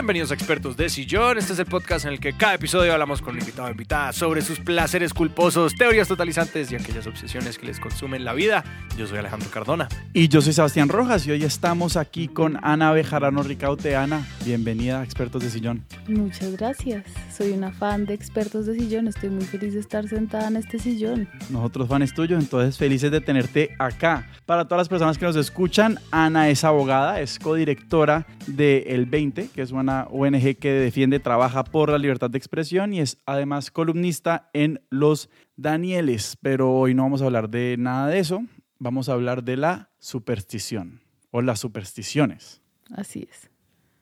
Bienvenidos a Expertos de Sillón. Este es el podcast en el que cada episodio hablamos con un invitado o invitada sobre sus placeres culposos, teorías totalizantes y aquellas obsesiones que les consumen la vida. Yo soy Alejandro Cardona. Y yo soy Sebastián Rojas y hoy estamos aquí con Ana Bejarano Ricaute. Ana, bienvenida a Expertos de Sillón. Muchas gracias. Soy una fan de Expertos de Sillón. Estoy muy feliz de estar sentada en este sillón. Nosotros fans tuyos, entonces felices de tenerte acá. Para todas las personas que nos escuchan, Ana es abogada, es codirectora de El 20, que es una ONG que defiende, trabaja por la libertad de expresión y es además columnista en Los Danieles. Pero hoy no vamos a hablar de nada de eso, vamos a hablar de la superstición o las supersticiones. Así es.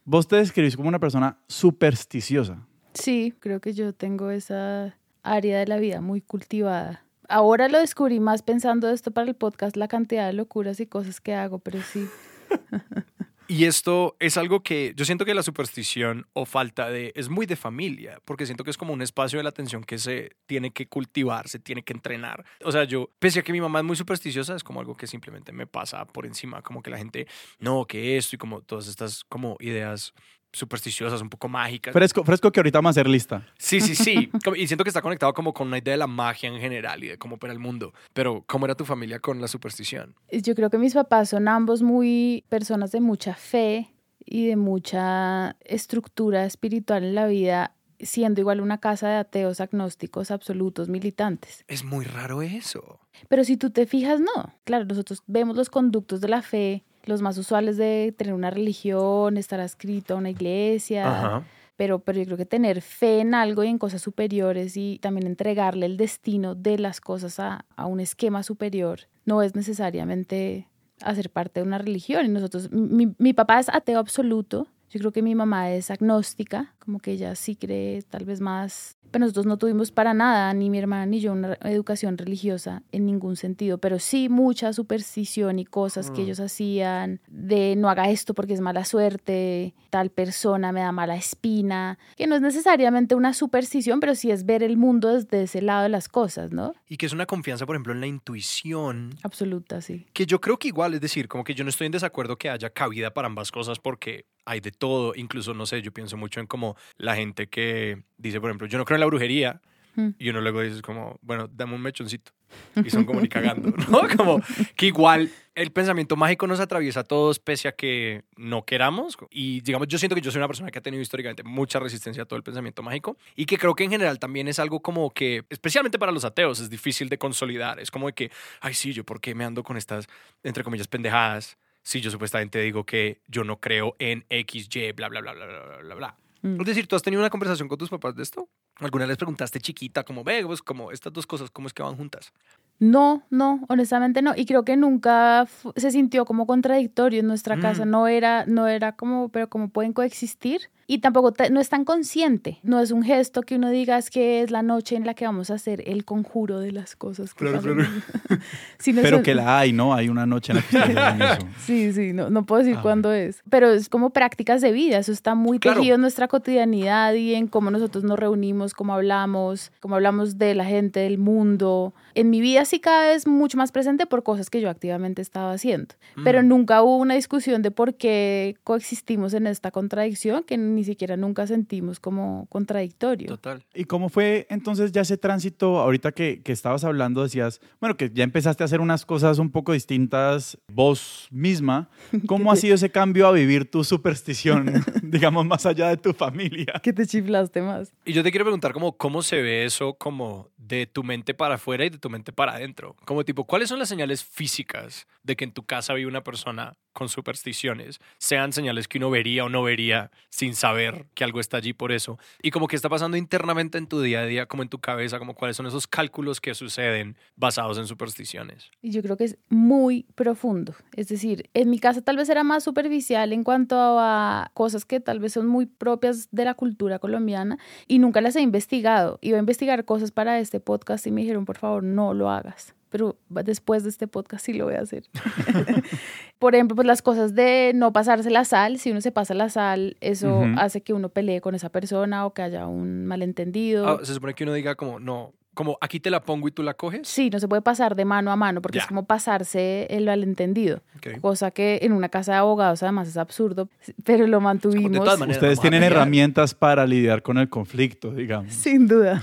Vos te describís como una persona supersticiosa. Sí, creo que yo tengo esa área de la vida muy cultivada. Ahora lo descubrí más pensando esto para el podcast, la cantidad de locuras y cosas que hago, pero sí. Y esto es algo que yo siento que la superstición o falta de es muy de familia, porque siento que es como un espacio de la atención que se tiene que cultivar, se tiene que entrenar. O sea, yo, pese a que mi mamá es muy supersticiosa, es como algo que simplemente me pasa por encima, como que la gente, no, que esto y como todas estas como ideas supersticiosas, un poco mágicas. Fresco, fresco que ahorita vamos a hacer lista. Sí, sí, sí. y siento que está conectado como con una idea de la magia en general y de cómo opera el mundo. Pero, ¿cómo era tu familia con la superstición? Yo creo que mis papás son ambos muy personas de mucha fe y de mucha estructura espiritual en la vida siendo igual una casa de ateos, agnósticos, absolutos, militantes. Es muy raro eso. Pero si tú te fijas, no. Claro, nosotros vemos los conductos de la fe, los más usuales de tener una religión, estar adscrito a una iglesia. Pero, pero yo creo que tener fe en algo y en cosas superiores y también entregarle el destino de las cosas a, a un esquema superior no es necesariamente hacer parte de una religión. Y nosotros, mi, mi papá es ateo absoluto, yo creo que mi mamá es agnóstica, como que ella sí cree tal vez más pero nosotros no tuvimos para nada, ni mi hermana ni yo, una educación religiosa en ningún sentido, pero sí mucha superstición y cosas que mm. ellos hacían de no haga esto porque es mala suerte, tal persona me da mala espina, que no es necesariamente una superstición, pero sí es ver el mundo desde ese lado de las cosas, ¿no? Y que es una confianza, por ejemplo, en la intuición. Absoluta, sí. Que yo creo que igual, es decir, como que yo no estoy en desacuerdo que haya cabida para ambas cosas porque hay de todo, incluso, no sé, yo pienso mucho en como la gente que dice, por ejemplo, yo no creo en la brujería, mm. y uno luego dice como, bueno, dame un mechoncito. Y son como ni cagando, ¿no? Como que igual el pensamiento mágico nos atraviesa a todos pese a que no queramos. Y digamos, yo siento que yo soy una persona que ha tenido históricamente mucha resistencia a todo el pensamiento mágico y que creo que en general también es algo como que, especialmente para los ateos, es difícil de consolidar. Es como de que, ay, sí, yo por qué me ando con estas, entre comillas, pendejadas si yo supuestamente digo que yo no creo en X, Y, bla, bla, bla, bla, bla, bla, bla. Mm. Es decir, ¿tú has tenido una conversación con tus papás de esto? ¿Alguna vez les preguntaste chiquita, como, ve, pues, como estas dos cosas, cómo es que van juntas? No, no, honestamente no. Y creo que nunca se sintió como contradictorio en nuestra casa. Mm. No era, no era como, pero como pueden coexistir y tampoco no es tan consciente. No es un gesto que uno diga es que es la noche en la que vamos a hacer el conjuro de las cosas. claro, claro. Pero que la hay, ¿no? Hay una noche en la que hacen eso. Sí, sí, no, no puedo decir ah, cuándo es. Pero es como prácticas de vida. Eso está muy tejido en nuestra cotidianidad y en cómo nosotros nos reunimos, cómo hablamos, cómo hablamos de la gente, del mundo. En mi vida sí cada vez mucho más presente por cosas que yo activamente estaba haciendo. Pero mm. nunca hubo una discusión de por qué coexistimos en esta contradicción que ni siquiera nunca sentimos como contradictorio. Total. ¿Y cómo fue entonces ya ese tránsito, ahorita que, que estabas hablando, decías, bueno, que ya empezaste a hacer unas cosas un poco distintas vos misma, ¿cómo ha sido ese cambio a vivir tu superstición, digamos, más allá de tu familia? ¿Qué te chiflaste más? Y yo te quiero preguntar como, ¿cómo se ve eso como de tu mente para afuera y de tu mente para adentro? Como tipo, ¿cuáles son las señales físicas de que en tu casa vive una persona con supersticiones? Sean señales que uno vería o no vería sin saber que algo está allí por eso. Y como que está pasando internamente en tu día a día, como en tu cabeza, como cuáles son esos cálculos que suceden basados en supersticiones. Y yo creo que es muy profundo. Es decir, en mi casa tal vez era más superficial en cuanto a cosas que tal vez son muy propias de la cultura colombiana y nunca las he investigado. Iba a investigar cosas para este podcast y me dijeron, por favor, no lo hagas pero después de este podcast sí lo voy a hacer. Por ejemplo, pues las cosas de no pasarse la sal, si uno se pasa la sal, eso hace que uno pelee con esa persona o que haya un malentendido. Ah, se supone que uno diga como, no, como aquí te la pongo y tú la coges. Sí, no se puede pasar de mano a mano porque es como pasarse el malentendido. Cosa que en una casa de abogados además es absurdo, pero lo mantuvimos. Ustedes tienen herramientas para lidiar con el conflicto, digamos. Sin duda.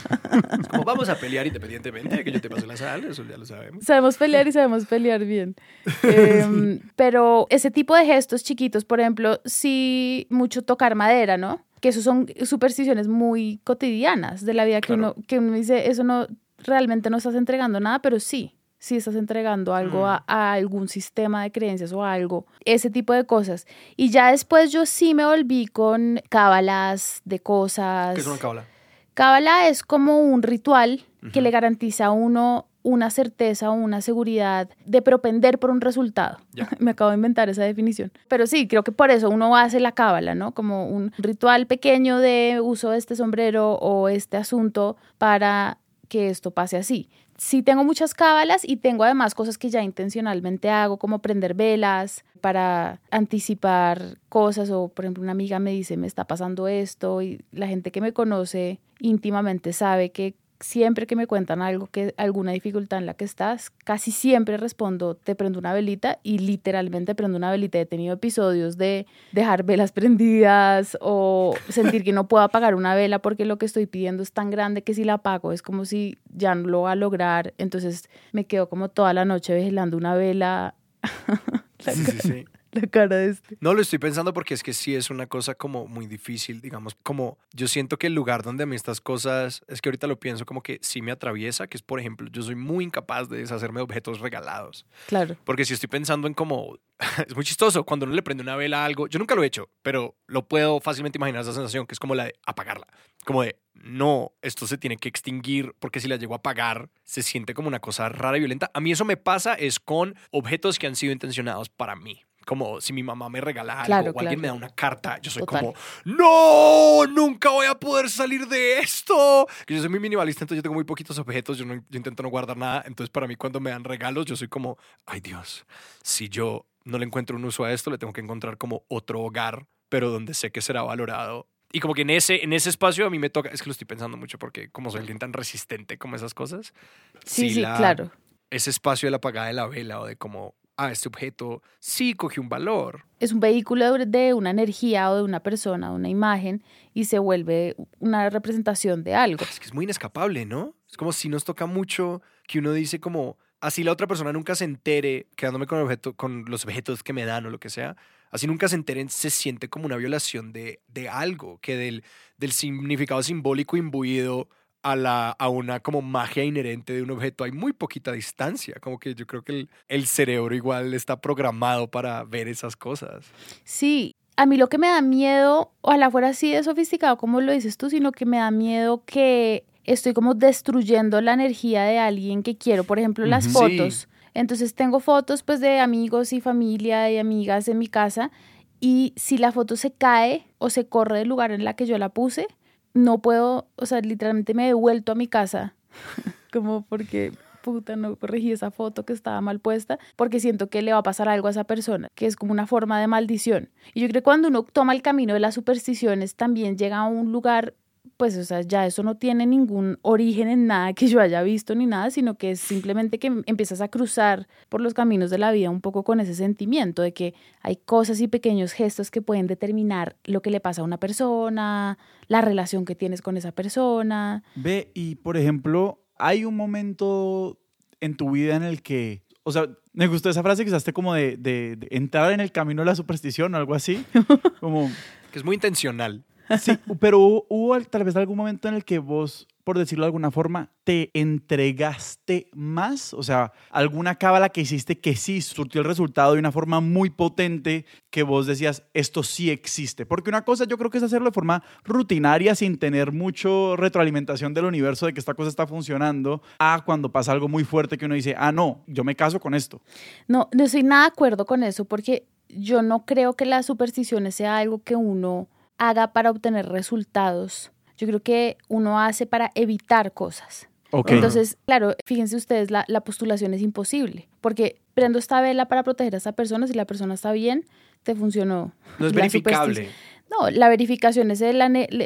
como vamos a pelear independientemente de que yo te pase la sal, eso ya lo sabemos. Sabemos pelear y sabemos pelear bien. Em, pero ese tipo de gestos chiquitos, por ejemplo, sí mucho tocar madera, ¿no? Que eso son supersticiones muy cotidianas de la vida que, uno, que uno dice, eso no, realmente no estás entregando nada, pero sí, sí estás entregando algo mm. a, algún sistema de creencias o algo, ese tipo de cosas. Y ya después yo sí me volví con cábalas de cosas. ¿Qué es una cábala? Cábala es como un ritual que le garantiza a uno una certeza o una seguridad de propender por un resultado. Me acabo de inventar esa definición. Pero sí, creo que por eso uno hace la cábala, ¿no? Como un ritual pequeño de uso de este sombrero o este asunto para que esto pase así. Sí tengo muchas cábalas y tengo además cosas que ya intencionalmente hago, como prender velas para anticipar cosas o, por ejemplo, una amiga me dice, me está pasando esto y la gente que me conoce íntimamente sabe que siempre que me cuentan algo, que alguna dificultad en la que estás, casi siempre respondo, te prendo una velita y literalmente prendo una velita. He tenido episodios de dejar velas prendidas o sentir que no puedo apagar una vela porque lo que estoy pidiendo es tan grande que si la apago es como si ya no lo va a lograr. Entonces me quedo como toda la noche vigilando una vela. sí, sí, sí la cara de este. No lo estoy pensando porque es que sí es una cosa como muy difícil, digamos, como yo siento que el lugar donde a mí estas cosas, es que ahorita lo pienso como que sí me atraviesa, que es por ejemplo, yo soy muy incapaz de deshacerme de objetos regalados. Claro. Porque si estoy pensando en como, es muy chistoso, cuando uno le prende una vela a algo, yo nunca lo he hecho, pero lo puedo fácilmente imaginar esa sensación, que es como la de apagarla, como de, no, esto se tiene que extinguir porque si la llego a apagar, se siente como una cosa rara y violenta. A mí eso me pasa es con objetos que han sido intencionados para mí como si mi mamá me regala algo o alguien me da una carta, yo soy como, no, nunca voy a poder salir de esto. Yo soy muy minimalista, entonces yo tengo muy poquitos objetos, yo, no, yo intento no guardar nada, entonces para mí cuando me dan regalos, yo soy como, ay Dios, si yo no le encuentro un uso a esto, le tengo que encontrar como otro hogar, pero donde sé que será valorado. Y como que en ese, en ese espacio a mí me toca, es que lo estoy pensando mucho porque como soy alguien tan resistente como esas cosas. Sí, sí, claro. Ese espacio de la apagada de la vela o de como a este objeto sí coge un valor. Es un vehículo de una energía o de una persona, una imagen, y se vuelve una representación de algo. Es que es muy inescapable, ¿no? Es como si nos toca mucho que uno dice como, así la otra persona nunca se entere, quedándome con, el objeto, con los objetos que me dan o lo que sea, así nunca se enteren, se siente como una violación de, de algo, que del, del significado simbólico imbuido a, la, a una como magia inherente de un objeto hay muy poquita distancia. Como que yo creo que el, el cerebro igual está programado para ver esas cosas. Sí, a mí lo que me da miedo, ojalá fuera así de sofisticado como lo dices tú, sino que me da miedo que estoy como destruyendo la energía de alguien que quiero. Por ejemplo, las fotos. Entonces tengo fotos pues de amigos y familia y amigas en mi casa y si la foto se cae o se corre del lugar en la que yo la puse, no puedo, o sea, literalmente me he devuelto a mi casa, como porque puta, no corregí esa foto que estaba mal puesta, porque siento que le va a pasar algo a esa persona, que es como una forma de maldición. Y yo creo que cuando uno toma el camino de las supersticiones, también llega a un lugar pues, o sea, ya eso no tiene ningún origen en nada que yo haya visto ni nada, sino que es simplemente que empiezas a cruzar por los caminos de la vida un poco con ese sentimiento de que hay cosas y pequeños gestos que pueden determinar lo que le pasa a una persona, la relación que tienes con esa persona. Ve, y por ejemplo, hay un momento en tu vida en el que, o sea, me gustó esa frase que usaste como de, de entrar en el camino de la superstición o algo así, como... Que es muy intencional. Sí, pero hubo, tal vez algún momento en el que vos, por decirlo de alguna forma, te entregaste más, o sea, alguna cábala que hiciste que sí surtió el resultado de una forma muy potente que vos decías, esto sí existe. Porque una cosa yo creo que es hacerlo de forma rutinaria sin tener mucho retroalimentación del universo de que esta cosa está funcionando, a cuando pasa algo muy fuerte que uno dice, ah, no, yo me caso con esto. No, no estoy nada de acuerdo con eso porque yo no creo que las supersticiones sea algo que uno haga para obtener resultados. Yo creo que uno hace para evitar cosas. Entonces, claro, fíjense ustedes, la, la, postulación es imposible, porque prendo esta vela para proteger a esta persona, si la persona está bien, te funcionó. No es verificable. No, la verificación es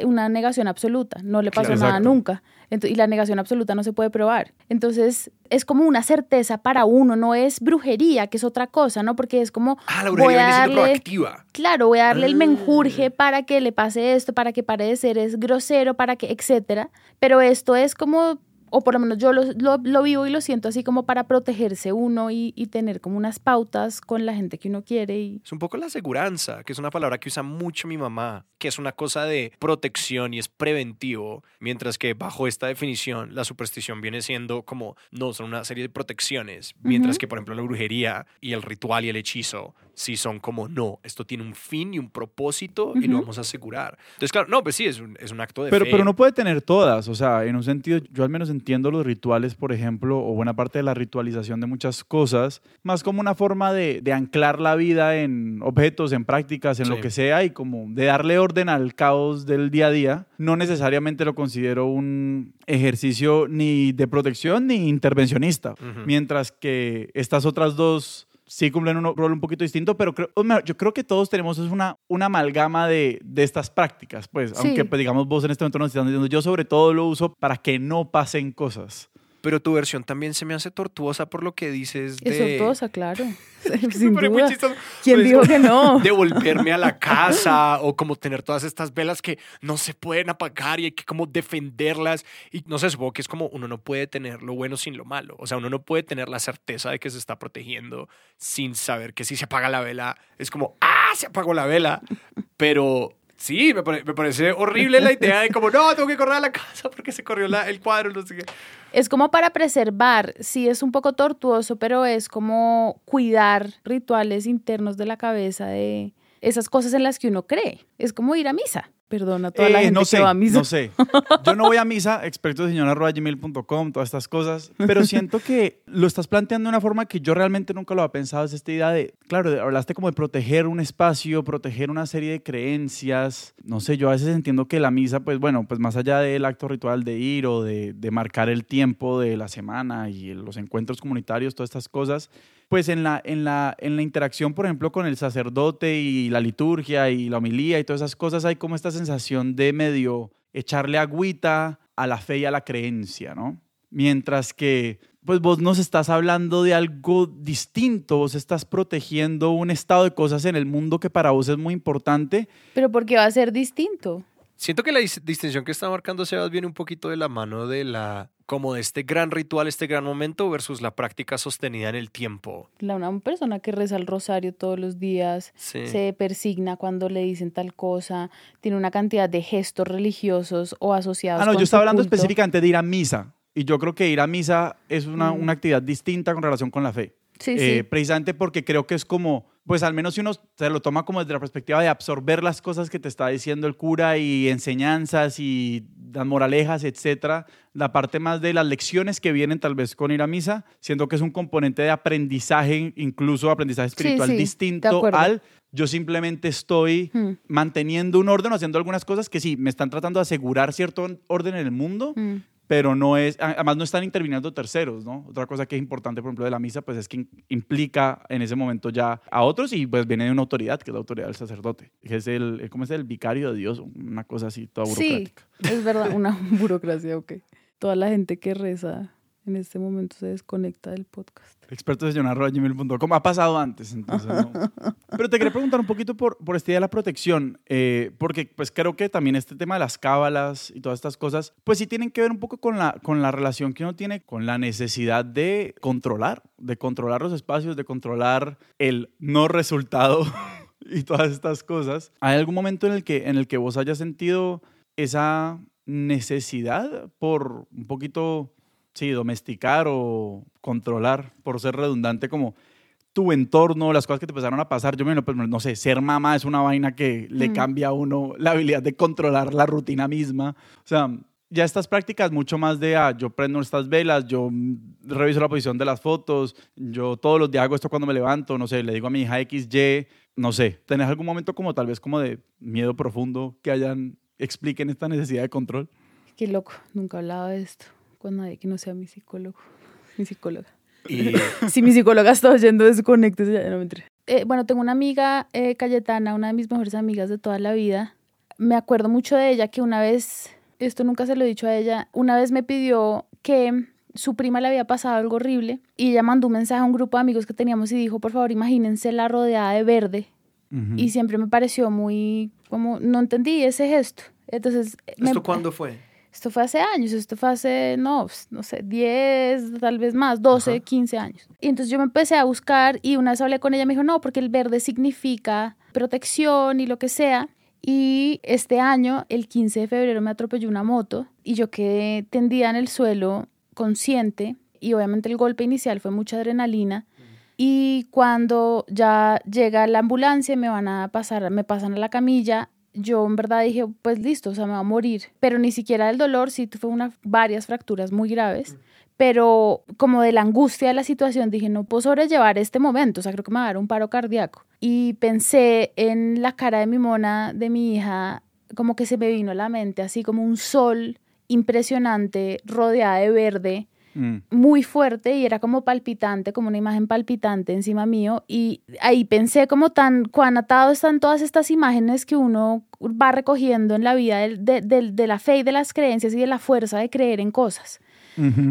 una negación absoluta, no le pasó nada nunca. Y la negación absoluta no se puede probar. Entonces, es como una certeza para uno, no es brujería, que es otra cosa, ¿no? Porque es como. Ah, la brujería viene siendo proactiva. Claro, voy a darle el menjurje ah. para que le pase esto, para que pare de ser es grosero, para que, etcétera. Pero esto es como o por lo menos yo lo, lo, vivo y lo siento así como para protegerse uno y, y, tener como unas pautas con la gente que uno quiere. Y... Es un poco la seguranza, que es una palabra que usa mucho mi mamá, que es una cosa de protección y es preventivo, mientras que bajo esta definición la superstición viene siendo como, no, son una serie de protecciones, mientras que por ejemplo la brujería y el ritual y el hechizo sí son como, no, esto tiene un fin y un propósito y lo vamos a asegurar. Entonces, claro, no, pues sí, es un, es un acto de... Pero, pero no puede tener todas, o sea, en un sentido, yo al menos en entiendo los rituales, por ejemplo, o buena parte de la ritualización de muchas cosas, más como una forma de, anclar la vida en objetos, en prácticas, en lo que sea, y como de darle orden al caos del día a día. No necesariamente lo considero un ejercicio ni de protección ni intervencionista, mientras que estas otras dos sí cumplen un rol un poquito distinto, pero creo, yo creo que todos tenemos una, una amalgama de, de estas prácticas, pues, aunque pues, digamos vos en este momento nos estás diciendo, yo sobre todo lo uso para que no pasen cosas. Pero tu versión también se me hace tortuosa por lo que dices de... Es tortuosa, claro. Sin duda. ¿Quién pues, dijo que no? Devolverme a la casa o como tener todas estas velas que no se pueden apagar y hay que como defenderlas. Y no sé, supongo que es como uno no puede tener lo bueno sin lo malo. O sea, uno no puede tener la certeza de que se está protegiendo sin saber que si se apaga la vela es como, ¡ah! Se apagó la vela. Pero Sí, me, parece horrible la idea de como, no, tengo que correr a la casa porque se corrió el cuadro, no sé qué. Es como para preservar, sí es un poco tortuoso, pero es como cuidar rituales internos de la cabeza de esas cosas en las que uno cree. Es como ir a misa. Perdona a toda la eh, gente no sé, que va a misa. No sé. Yo no voy a misa, experto de gmail.com, todas estas cosas, pero siento que lo estás planteando de una forma que yo realmente nunca lo había pensado. Es esta idea de, claro, hablaste como de proteger un espacio, proteger una serie de creencias. No sé, yo a veces entiendo que la misa, pues bueno, pues más allá del acto ritual de ir o de, de marcar el tiempo de la semana y los encuentros comunitarios, todas estas cosas, pues en la, en, la, en la interacción, por ejemplo, con el sacerdote y la liturgia y la homilía y todas esas cosas, hay como esta sensación de medio echarle agüita a la fe y a la creencia, ¿no? Mientras que, pues vos nos estás hablando de algo distinto, vos estás protegiendo un estado de cosas en el mundo que para vos es muy importante. Pero ¿por qué va a ser distinto? Siento que la distinción que está marcando Sebas viene un poquito de la mano de la como de este gran ritual, este gran momento versus la práctica sostenida en el tiempo. La una persona que reza el rosario todos los días, se persigna cuando le dicen tal cosa, tiene una cantidad de gestos religiosos o asociados. Ah, no, yo estaba hablando específicamente de ir a misa. Y yo creo que ir a misa es una, mm. una actividad distinta con relación con la fe. Sí, sí. Eh, precisamente porque creo que es como pues al menos si uno se lo toma como desde la perspectiva de absorber las cosas que te está diciendo el cura y enseñanzas y las moralejas, etcétera, la parte más de las lecciones que vienen tal vez con ir a misa, siendo que es un componente de aprendizaje, incluso aprendizaje espiritual distinto al yo simplemente estoy hmm. manteniendo un orden, haciendo algunas cosas que sí, me están tratando de asegurar cierto orden en el mundo, hmm pero no es, además no están interviniendo terceros, ¿no? Otra cosa que es importante, por ejemplo, de la misa, pues es que implica en ese momento ya a otros y pues viene de una autoridad, que es la autoridad del sacerdote, que es el, ¿cómo es el vicario de Dios? Una cosa así, toda burocrática. Sí, es verdad, una burocracia, ok. Toda la gente que reza en este momento se desconecta del podcast. Expertosestionar.gmail.com. Ha pasado antes, entonces no. Pero te quería preguntar un poquito por, por esta idea de la protección, eh, porque pues creo que también este tema de las cábalas y todas estas cosas, pues sí tienen que ver un poco con la, con la relación que uno tiene con la necesidad de controlar, de controlar los espacios, de controlar el no resultado y todas estas cosas. ¿Hay algún momento en el que, en el que vos hayas sentido esa necesidad por un poquito sí, domesticar o controlar, por ser redundante, como tu entorno, las cosas que te empezaron a pasar. Yo me pues, no sé, ser mamá es una vaina que le mm. cambia a uno la habilidad de controlar la rutina misma. O sea, ya estas prácticas mucho más de, ah, yo prendo estas velas, yo reviso la posición de las fotos, yo todos los días hago esto cuando me levanto, no sé, le digo a mi hija X, Y, no sé. ¿Tenés algún momento como tal vez como de miedo profundo que hayan, expliquen esta necesidad de control? Qué loco, nunca he hablado de esto con nadie que no sea mi psicólogo, mi psicóloga. Y... si mi psicóloga está oyendo, desconéctese. No, eh, bueno, tengo una amiga, eh, Cayetana, una de mis mejores amigas de toda la vida. Me acuerdo mucho de ella que una vez, esto nunca se lo he dicho a ella, una vez me pidió que su prima le había pasado algo horrible y ella mandó un mensaje a un grupo de amigos que teníamos y dijo, por favor, imagínense la rodeada de verde. Y siempre me pareció muy, como, no entendí ese gesto. Entonces... ¿Esto cuándo fue? Esto fue hace años, esto fue hace, no, pues, no sé, 10, tal vez más, 12, 15 años. Y entonces yo me empecé a buscar y una vez hablé con ella, me dijo, no, porque el verde significa protección y lo que sea. Y este año, el 15 de febrero, me atropelló una moto y yo quedé tendida en el suelo consciente y obviamente el golpe inicial fue mucha adrenalina. Y cuando ya llega la ambulancia, me van a pasar, me pasan a la camilla, yo en verdad dije, pues listo, o sea, me va a morir. Pero ni siquiera del dolor, sí fue una, varias fracturas muy graves. Pero como de la angustia de la situación, dije, no puedo sobrellevar este momento, o sea, creo que me va a dar un paro cardíaco. Y pensé en la cara de mi mona, de mi hija, como que se me vino a la mente, así como un sol impresionante, rodeada de verde, Mm. muy fuerte y era como palpitante, como una imagen palpitante encima mío. Y ahí pensé como tan, cuán atado están todas estas imágenes que uno va recogiendo en la vida de, de, la fe y de las creencias y de la fuerza de creer en cosas.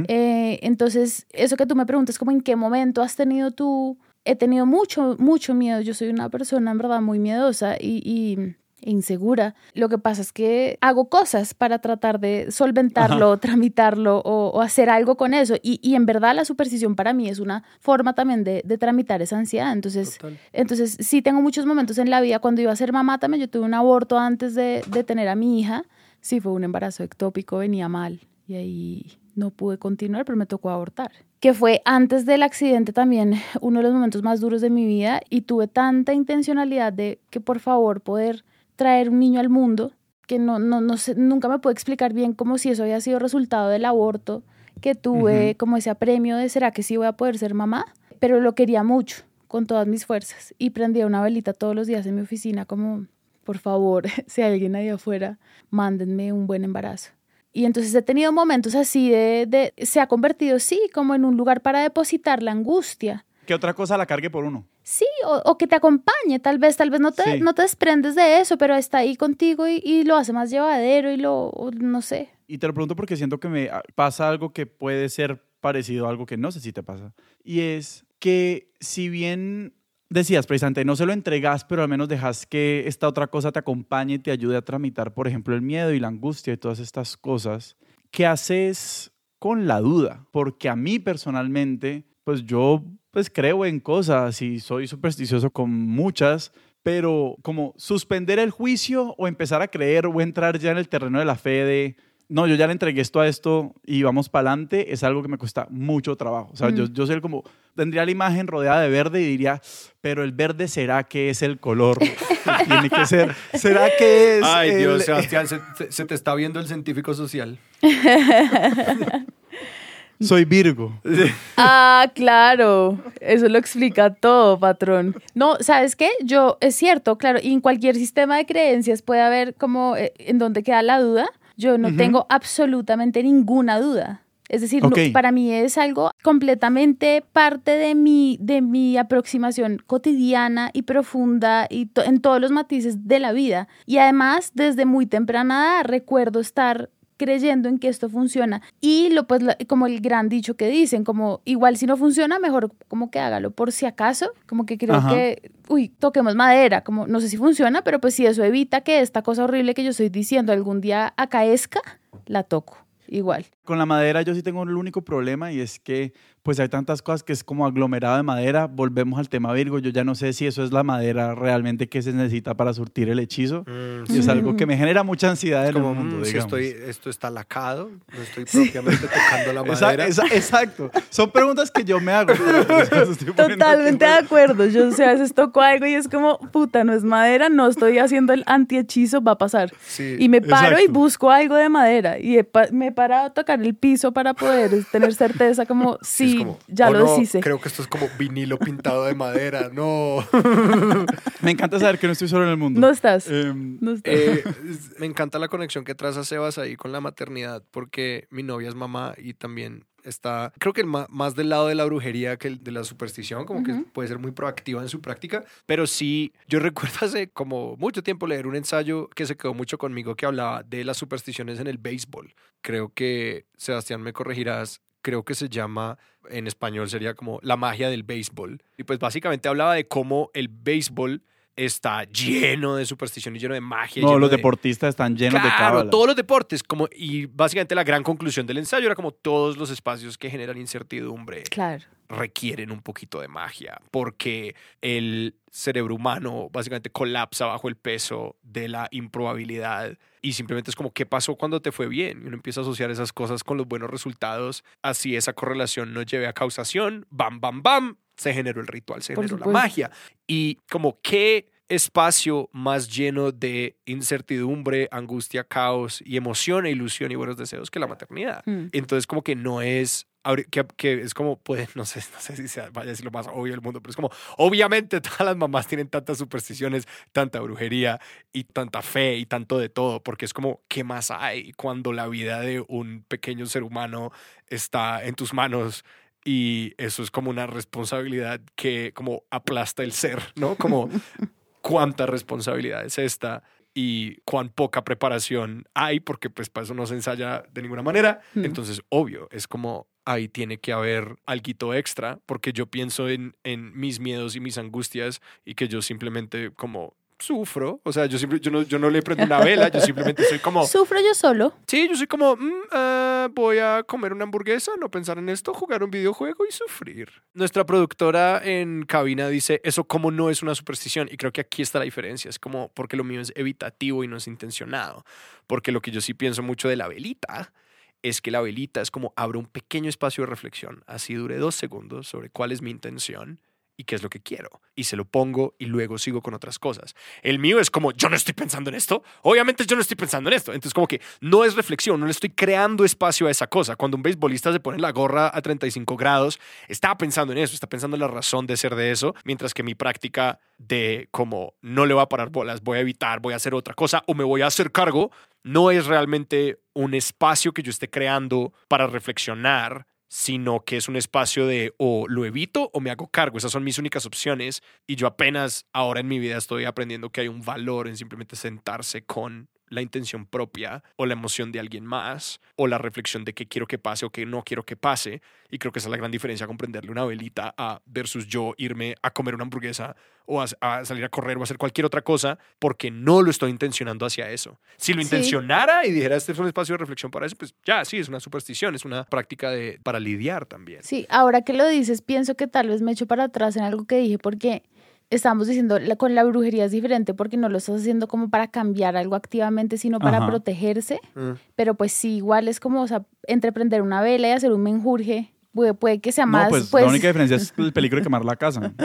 Eh, entonces, eso que tú me preguntas, como en qué momento has tenido tú, he tenido mucho, mucho miedo. Yo soy una persona en verdad muy miedosa y, y insegura. Lo que pasa es que hago cosas para tratar de solventarlo, tramitarlo o, hacer algo con eso. Y, y, en verdad la superstición para mí es una forma también de, de tramitar esa ansiedad. Entonces, entonces, sí tengo muchos momentos en la vida. Cuando iba a ser mamá también, yo tuve un aborto antes de, de tener a mi hija. Sí, fue un embarazo ectópico, venía mal. Y ahí no pude continuar, pero me tocó abortar. Que fue antes del accidente también uno de los momentos más duros de mi vida y tuve tanta intencionalidad de que por favor poder traer un niño al mundo, que no, no, no sé, nunca me puedo explicar bien como si eso había sido resultado del aborto que tuve, como ese apremio de será que sí voy a poder ser mamá, pero lo quería mucho, con todas mis fuerzas, y prendía una velita todos los días en mi oficina como, por favor, si hay alguien ahí afuera, mándenme un buen embarazo. Y entonces he tenido momentos así de, de, se ha convertido, sí, como en un lugar para depositar la angustia. Que otra cosa la cargue por uno. Sí, o, que te acompañe, tal vez, tal vez no te, no te desprendes de eso, pero está ahí contigo y, lo hace más llevadero y lo, no sé. Y te lo pregunto porque siento que me pasa algo que puede ser parecido a algo que no sé si te pasa. Y es que si bien decías precisamente, no se lo entregas, pero al menos dejas que esta otra cosa te acompañe y te ayude a tramitar, por ejemplo, el miedo y la angustia y todas estas cosas, ¿qué haces con la duda? Porque a mí personalmente, pues yo pues creo en cosas y soy supersticioso con muchas, pero como suspender el juicio o empezar a creer o entrar ya en el terreno de la fe de, no, yo ya le entregué esto a esto y vamos para adelante, es algo que me cuesta mucho trabajo. O sea, yo, yo sé como, tendría la imagen rodeada de verde y diría, pero el verde será que es el color que tiene que ser. ¿Será que es... Ay, Dios, Sebastián, se, se te está viendo el científico social. Soy Virgo. Ah, claro. Eso lo explica todo, patrón. No, ¿sabes qué? Yo, es cierto, claro, y en cualquier sistema de creencias puede haber como eh, en donde queda la duda. Yo no tengo absolutamente ninguna duda. Es decir, para mí es algo completamente parte de mi, de mi aproximación cotidiana y profunda y en todos los matices de la vida. Y además, desde muy temprana edad, recuerdo estar creyendo en que esto funciona. Y lo pues como el gran dicho que dicen, como igual si no funciona, mejor como que hágalo por si acaso, como que creo que, uy, toquemos madera, como no sé si funciona, pero pues si eso evita que esta cosa horrible que yo estoy diciendo algún día acaezca, la toco igual. Con la madera yo sí tengo el único problema y es que pues hay tantas cosas que es como aglomerado de madera. Volvemos al tema Virgo. Yo ya no sé si eso es la madera realmente que se necesita para surtir el hechizo. Mm, y es algo que me genera mucha ansiedad en el mundo. Mm, si estoy, esto está lacado, no estoy propiamente tocando la madera. exacto. Son preguntas que yo me hago. Totalmente de acuerdo. Yo, o sea, a veces toco algo y es como, puta, no es madera, no estoy haciendo el anti-hechizo, va a pasar. y me paro y busco algo de madera. Y me he parado a tocar el piso para poder tener certeza como, sí, ya oh, lo no, Creo que esto es como vinilo pintado de madera. No. me encanta saber que no estoy solo en el mundo. No estás. Em, no estás. Eh, me encanta la conexión que traza Sebas ahí con la maternidad, porque mi novia es mamá y también está, creo que más del lado de la brujería que de la superstición, como que puede ser muy proactiva en su práctica, pero sí, yo recuerdo hace como mucho tiempo leer un ensayo que se quedó mucho conmigo que hablaba de las supersticiones en el béisbol. Creo que, Sebastián, me corregirás, creo que se llama, en español sería como la magia del béisbol. Y pues básicamente hablaba de cómo el béisbol está lleno de superstición y lleno de magia. No, los deportistas están llenos de cábala. todos los deportes. Como, y básicamente la gran conclusión del ensayo era como todos los espacios que generan incertidumbre claro. requieren un poquito de magia, porque el cerebro humano básicamente colapsa bajo el peso de la improbabilidad y simplemente es como, ¿qué pasó cuando te fue bien? Y uno empieza a asociar esas cosas con los buenos resultados, así esa correlación nos lleve a causación, bam, bam, bam, se generó el ritual, se generó la magia. Y como qué espacio más lleno de incertidumbre, angustia, caos y emoción e ilusión y buenos deseos que la maternidad. Mm. Entonces como que no es que, que, es como, pues, no sé, no sé si sea, vaya a decir lo más obvio del mundo, pero es como, obviamente todas las mamás tienen tantas supersticiones, tanta brujería y tanta fe y tanto de todo, porque es como, ¿qué más hay cuando la vida de un pequeño ser humano está en tus manos? y eso es como una responsabilidad que como aplasta el ser, ¿no? Como cuánta responsabilidad es esta y cuán poca preparación hay, porque pues para eso no se ensaya de ninguna manera. Mm. Entonces, obvio, es como ahí tiene que haber algo extra, porque yo pienso en, en mis miedos y mis angustias y que yo simplemente como sufro. O sea, yo, siempre, yo, no, yo no le prendo una vela, yo simplemente soy como... ¿Sufro yo solo? Sí, yo soy como, mm, ah, voy a comer una hamburguesa, no pensar en esto, jugar un videojuego y sufrir. Nuestra productora en cabina dice, eso como no es una superstición. Y creo que aquí está la diferencia. Es como porque lo mío es evitativo y no es intencionado. Porque lo que yo sí pienso mucho de la velita es que la velita es como abre un pequeño espacio de reflexión, así dure dos segundos sobre cuál es mi intención y qué es lo que quiero. Y se lo pongo y luego sigo con otras cosas. El mío es como, yo no estoy pensando en esto. Obviamente yo no estoy pensando en esto. Entonces como que no es reflexión, no le estoy creando espacio a esa cosa. Cuando un beisbolista se pone la gorra a 35 grados, está pensando en eso, está pensando en la razón de ser de eso, mientras que mi práctica de como no le voy a parar bolas, voy a evitar, voy a hacer otra cosa o me voy a hacer cargo, no es realmente un espacio que yo esté creando para reflexionar sino que es un espacio de o lo evito o me hago cargo. Esas son mis únicas opciones y yo apenas ahora en mi vida estoy aprendiendo que hay un valor en simplemente sentarse con la intención propia o la emoción de alguien más o la reflexión de qué quiero que pase o qué no quiero que pase. Y creo que esa es la gran diferencia, comprenderle una velita a versus yo irme a comer una hamburguesa o a, salir a correr o a hacer cualquier otra cosa porque no lo estoy intencionando hacia eso. Si lo intencionara y dijera este es un espacio de reflexión para eso, pues ya, sí, es una superstición, es una práctica de, para lidiar también. Sí, ahora que lo dices, pienso que tal vez me echo para atrás en algo que dije porque estamos diciendo, con la brujería es diferente porque no lo estás haciendo como para cambiar algo activamente, sino para protegerse. Mm. Pero pues sí, igual es como, o sea, entreprender una vela y hacer un menjurje, puede, que sea más... Pues, pues, la única diferencia es el peligro de quemar la casa.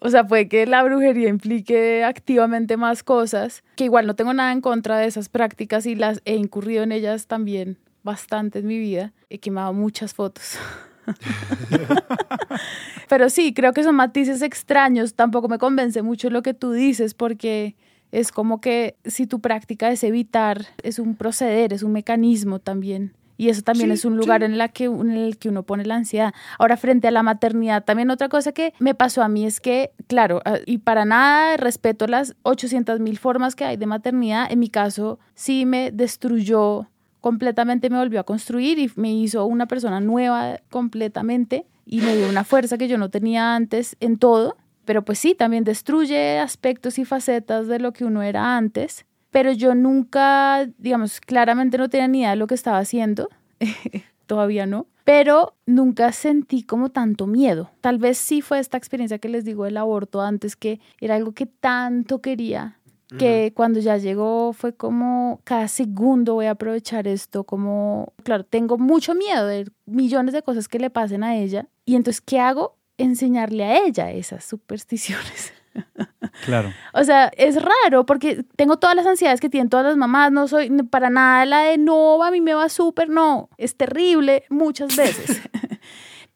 O sea, puede que la brujería implique activamente más cosas, que igual no tengo nada en contra de esas prácticas y las he incurrido en ellas también bastante en mi vida. He quemado muchas fotos. Pero sí, creo que son matices extraños. Tampoco me convence mucho lo que tú dices porque es como que si tu práctica es evitar, es un proceder, es un mecanismo también. Y eso también es un lugar en, la que, en el que uno pone la ansiedad. Ahora, frente a la maternidad, también otra cosa que me pasó a mí es que, claro, y para nada respeto las 800 mil formas que hay de maternidad, en mi caso sí me destruyó completamente me volvió a construir y me hizo una persona nueva completamente y me dio una fuerza que yo no tenía antes en todo. Pero pues sí, también destruye aspectos y facetas de lo que uno era antes. Pero yo nunca, digamos, claramente no tenía ni idea de lo que estaba haciendo. Todavía no. Pero nunca sentí como tanto miedo. Tal vez sí fue esta experiencia que les digo del aborto antes, que era algo que tanto quería que cuando ya llegó fue como cada segundo voy a aprovechar esto, como, claro, tengo mucho miedo de millones de cosas que le pasen a ella y entonces, ¿qué hago? Enseñarle a ella esas supersticiones. Claro. O sea, es raro porque tengo todas las ansiedades que tienen todas las mamás, no soy para nada la de no, a mí me va súper, no, es terrible muchas veces.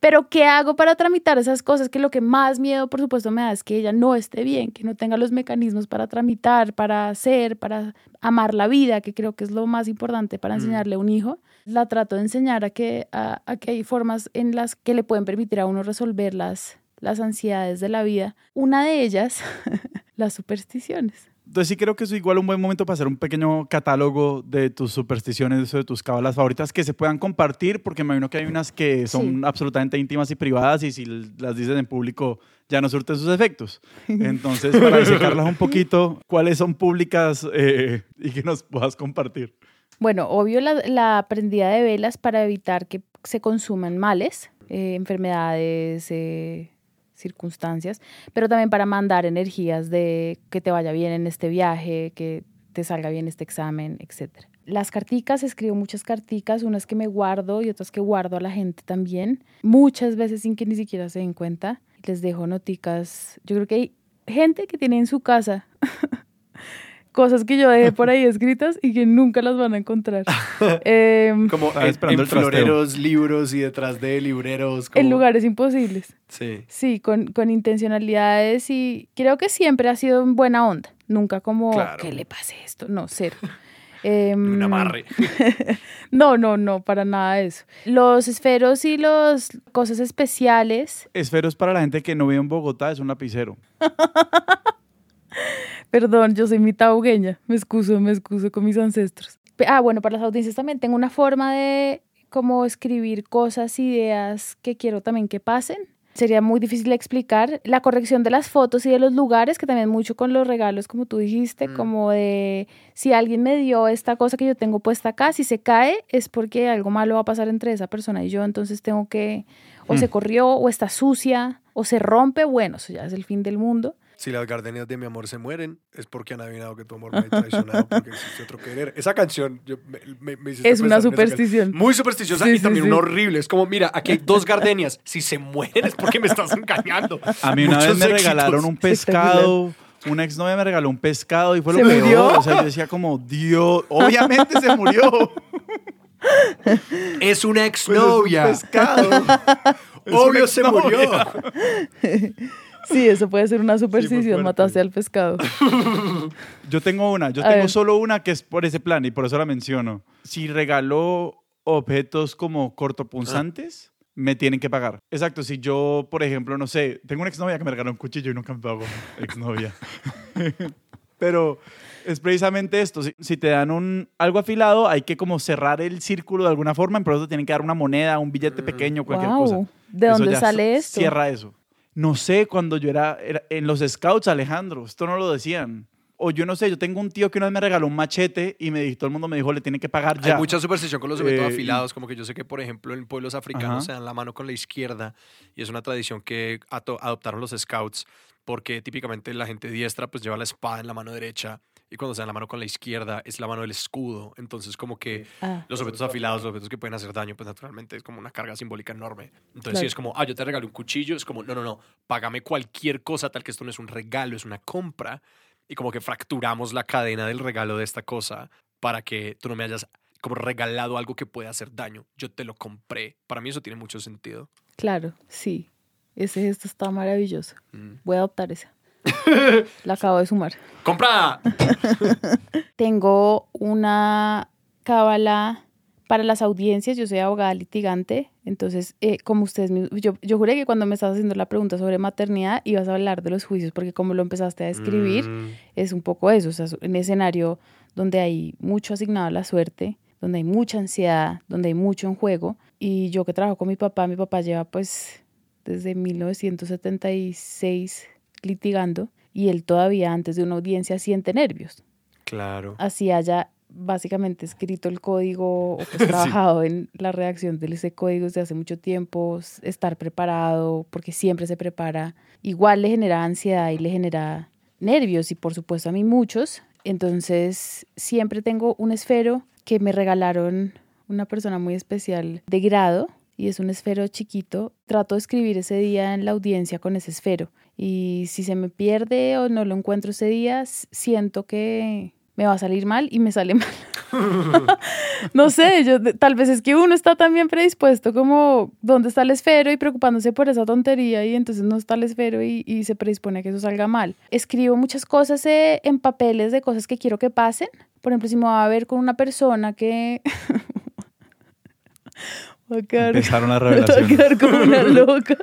Pero ¿qué hago para tramitar esas cosas? Que lo que más miedo, por supuesto, me da es que ella no esté bien, que no tenga los mecanismos para tramitar, para hacer, para amar la vida, que creo que es lo más importante para mm. enseñarle a un hijo. la trato de enseñar a que, a, que hay formas en las que le pueden permitir a uno resolver las, las ansiedades de la vida. Una de ellas, las supersticiones. Entonces sí creo que es igual un buen momento para hacer un pequeño catálogo de tus supersticiones, de tus cábalas favoritas que se puedan compartir, porque me imagino que hay unas que son absolutamente íntimas y privadas y si las dicen en público ya no surten sus efectos. Entonces, para disecarlas un poquito, ¿cuáles son públicas eh, y que nos puedas compartir? Bueno, obvio la, la, prendida de velas para evitar que se consuman males, eh, enfermedades, eh, circunstancias, pero también para mandar energías de que te vaya bien en este viaje, que te salga bien este examen, etc. Las carticas, escribo muchas carticas, unas que me guardo y otras que guardo a la gente también, muchas veces sin que ni siquiera se den cuenta. Les dejo noticas. Yo creo que hay gente que tiene en su casa cosas que yo dejé por ahí escritas y que nunca las van a encontrar. Em, Como en, floreros, libros y detrás de libreros. En lugares imposibles. Sí. Sí, con, con, intencionalidades y creo que siempre ha sido en buena onda. Nunca como, ¿qué le pase esto? No, cero. un amarre. no, no, no, para nada de eso. Los esferos y los cosas especiales. Esferos para la gente que no vive en Bogotá es un lapicero. Perdón, yo soy mitad hogueña. Me excuso, me excuso con mis ancestros. Ah, bueno, para las audiencias también tengo una forma de como escribir cosas, ideas que quiero también que pasen. Sería muy difícil explicar la corrección de las fotos y de los lugares, que también mucho con los regalos, como tú dijiste, mm. como de si alguien me dio esta cosa que yo tengo puesta acá, si se cae es porque algo malo va a pasar entre esa persona y yo, entonces tengo que, o se mm. corrió, o está sucia, o se rompe, bueno, eso ya es el fin del mundo si las gardenias de mi amor se mueren, es porque han adivinado que tu amor me ha traicionado, porque existe otro querer. Esa canción yo, me, me, Es una superstición. Muy supersticiosa y también una horrible. Es como, mira, aquí hay dos gardenias. Si se mueren es porque me estás engañando. A mí una vez me regalaron un pescado. Una exnovia me regaló un pescado y fue lo ¿Se peor. Murió? O sea, yo decía como, Dios, obviamente se murió. Es una exnovia. Pues es un pescado. Obvio se murió. Sí, eso puede ser una superstición, mataste al pescado. Yo tengo una, yo tengo solo una que es por ese plan y por eso la menciono. Si regalo objetos como cortopunzantes, me tienen que pagar. Exacto, si yo, por ejemplo, no sé, tengo una exnovia que me regaló un cuchillo y nunca me pagó. Exnovia. Pero es precisamente esto. Si, te dan un, algo afilado, hay que como cerrar el círculo de alguna forma, pero eso tienen que dar una moneda, un billete mm. pequeño, cualquier cosa. ¿De dónde sale esto? Cierra eso. No sé, cuando yo era, en los scouts, Alejandro, esto no lo decían. O yo no sé, yo tengo un tío que una vez me regaló un machete y me todo el mundo me dijo, le tiene que pagar ya. Hay mucha superstición con los objetos eh, afilados, como que yo sé que, por ejemplo, en pueblos africanos se dan la mano con la izquierda y es una tradición que adoptaron los scouts porque típicamente la gente diestra pues lleva la espada en la mano derecha y cuando se dan la mano con la izquierda es la mano del escudo. Entonces, como que ah. los objetos afilados, los objetos que pueden hacer daño, pues naturalmente es como una carga simbólica enorme. Entonces, si es como, ah, yo te regalé un cuchillo, es como, no, no, no, págame cualquier cosa tal que esto no es un regalo, es una compra. Y como que fracturamos la cadena del regalo de esta cosa para que tú no me hayas como regalado algo que puede hacer daño. Yo te lo compré. Para mí eso tiene mucho sentido. Claro, sí. Ese gesto está maravilloso. Mm. Voy a adoptar esa. La acabo de sumar. ¡Compra! Tengo una cábala para las audiencias. Yo soy abogada litigante. Entonces, eh, como ustedes, yo, yo juré que cuando me estabas haciendo la pregunta sobre maternidad ibas a hablar de los juicios, porque como lo empezaste a describir, mm. es un poco eso. O sea, un escenario donde hay mucho asignado a la suerte, donde hay mucha ansiedad, donde hay mucho en juego. Y yo que trabajo con mi papá, mi papá lleva pues desde 1976 litigando y él todavía antes de una audiencia siente nervios. Claro. Así haya básicamente escrito el código o pues trabajado en la redacción de ese código desde hace mucho tiempo, estar preparado, porque siempre se prepara, igual le genera ansiedad y le genera nervios y por supuesto a mí muchos. Entonces siempre tengo un esfero que me regalaron una persona muy especial de grado y es un esfero chiquito. Trato de escribir ese día en la audiencia con ese esfero y si se me pierde o no lo encuentro ese día, siento que me va a salir mal y me sale mal. no sé, yo, tal vez es que uno está también predispuesto como dónde está el esfero y preocupándose por esa tontería y entonces no está el esfero y, y se predispone a que eso salga mal. Escribo muchas cosas eh, en papeles de cosas que quiero que pasen. Por ejemplo, si me va a ver con una persona que Empezaron las revelaciones. Voy a quedar como una loca.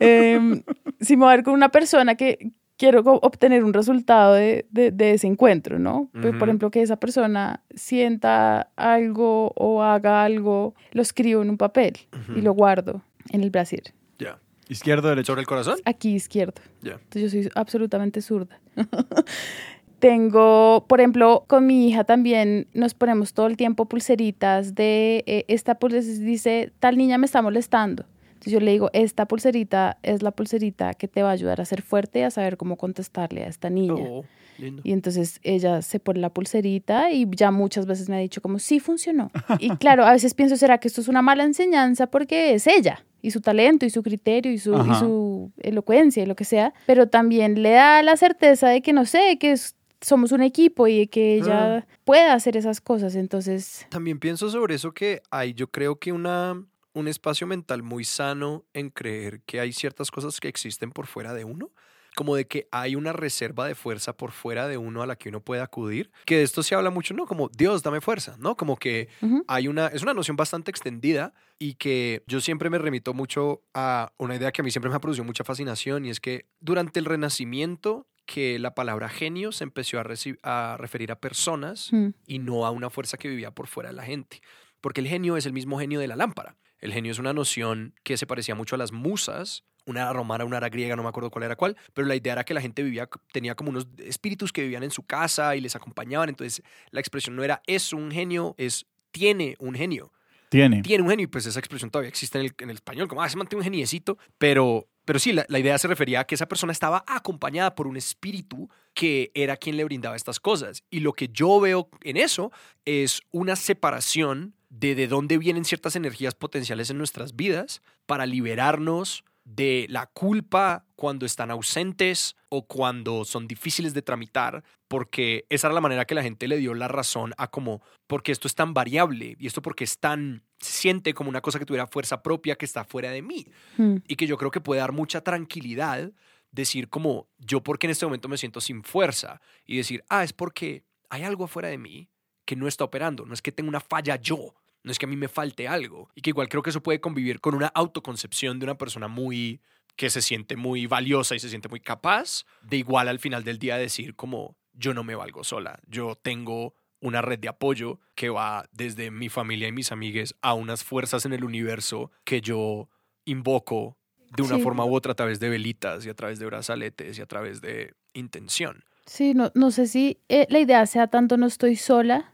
Eh, si me voy a ver con una persona que quiero obtener un resultado de, de, ese encuentro, ¿no? Por ejemplo, que esa persona sienta algo o haga algo, lo escribo en un papel y lo guardo en el brasier. Ya. ¿Izquierdo, derecho? ¿Sobre el corazón? Aquí, izquierdo. Ya. Entonces yo soy absolutamente zurda. Tengo, por ejemplo, con mi hija también nos ponemos todo el tiempo pulseritas de eh, esta pulserita dice, tal niña me está molestando. Entonces yo le digo, esta pulserita es la pulserita que te va a ayudar a ser fuerte y a saber cómo contestarle a esta niña. Oh, y entonces ella se pone la pulserita y ya muchas veces me ha dicho como, sí funcionó. y claro, a veces pienso, ¿será que esto es una mala enseñanza? Porque es ella y su talento y su criterio y su, y su elocuencia y lo que sea, pero también le da la certeza de que no sé, que es somos un equipo y que ella pueda hacer esas cosas. Entonces. También pienso sobre eso que hay, yo creo que una, un espacio mental muy sano en creer que hay ciertas cosas que existen por fuera de uno como de que hay una reserva de fuerza por fuera de uno a la que uno puede acudir, que de esto se habla mucho, ¿no? Como Dios, dame fuerza, ¿no? Como que hay una, es una noción bastante extendida y que yo siempre me remito mucho a una idea que a mí siempre me ha producido mucha fascinación y es que durante el Renacimiento que la palabra genio se empezó a, a referir a personas mm. y no a una fuerza que vivía por fuera de la gente. Porque el genio es el mismo genio de la lámpara. El genio es una noción que se parecía mucho a las musas, una era romana, una era griega, no me acuerdo cuál era cuál, pero la idea era que la gente vivía, tenía como unos espíritus que vivían en su casa y les acompañaban. Entonces la expresión no era es un genio, es tiene un genio. Tiene. Tiene un genio y pues esa expresión todavía existe en el, en el español, como, ah, se mantiene un geniecito, pero pero sí, la, idea se refería a que esa persona estaba acompañada por un espíritu que era quien le brindaba estas cosas. Y lo que yo veo en eso es una separación de de dónde vienen ciertas energías potenciales en nuestras vidas para liberarnos de la culpa cuando están ausentes o cuando son difíciles de tramitar, porque esa era la manera que la gente le dio la razón a como, porque esto es tan variable y esto porque es tan, se siente como una cosa que tuviera fuerza propia que está fuera de mí hmm. y que yo creo que puede dar mucha tranquilidad decir como, yo porque en este momento me siento sin fuerza y decir, ah, es porque hay algo afuera de mí que no está operando, no es que tenga una falla yo, no es que a mí me falte algo. Y que igual creo que eso puede convivir con una autoconcepción de una persona muy que se siente muy valiosa y se siente muy capaz, de igual al final del día decir como yo no me valgo sola, yo tengo una red de apoyo que va desde mi familia y mis amigues a unas fuerzas en el universo que yo invoco de una forma u otra a través de velitas y a través de brazaletes y a través de intención. Sí, no, no sé si eh, la idea sea tanto no estoy sola,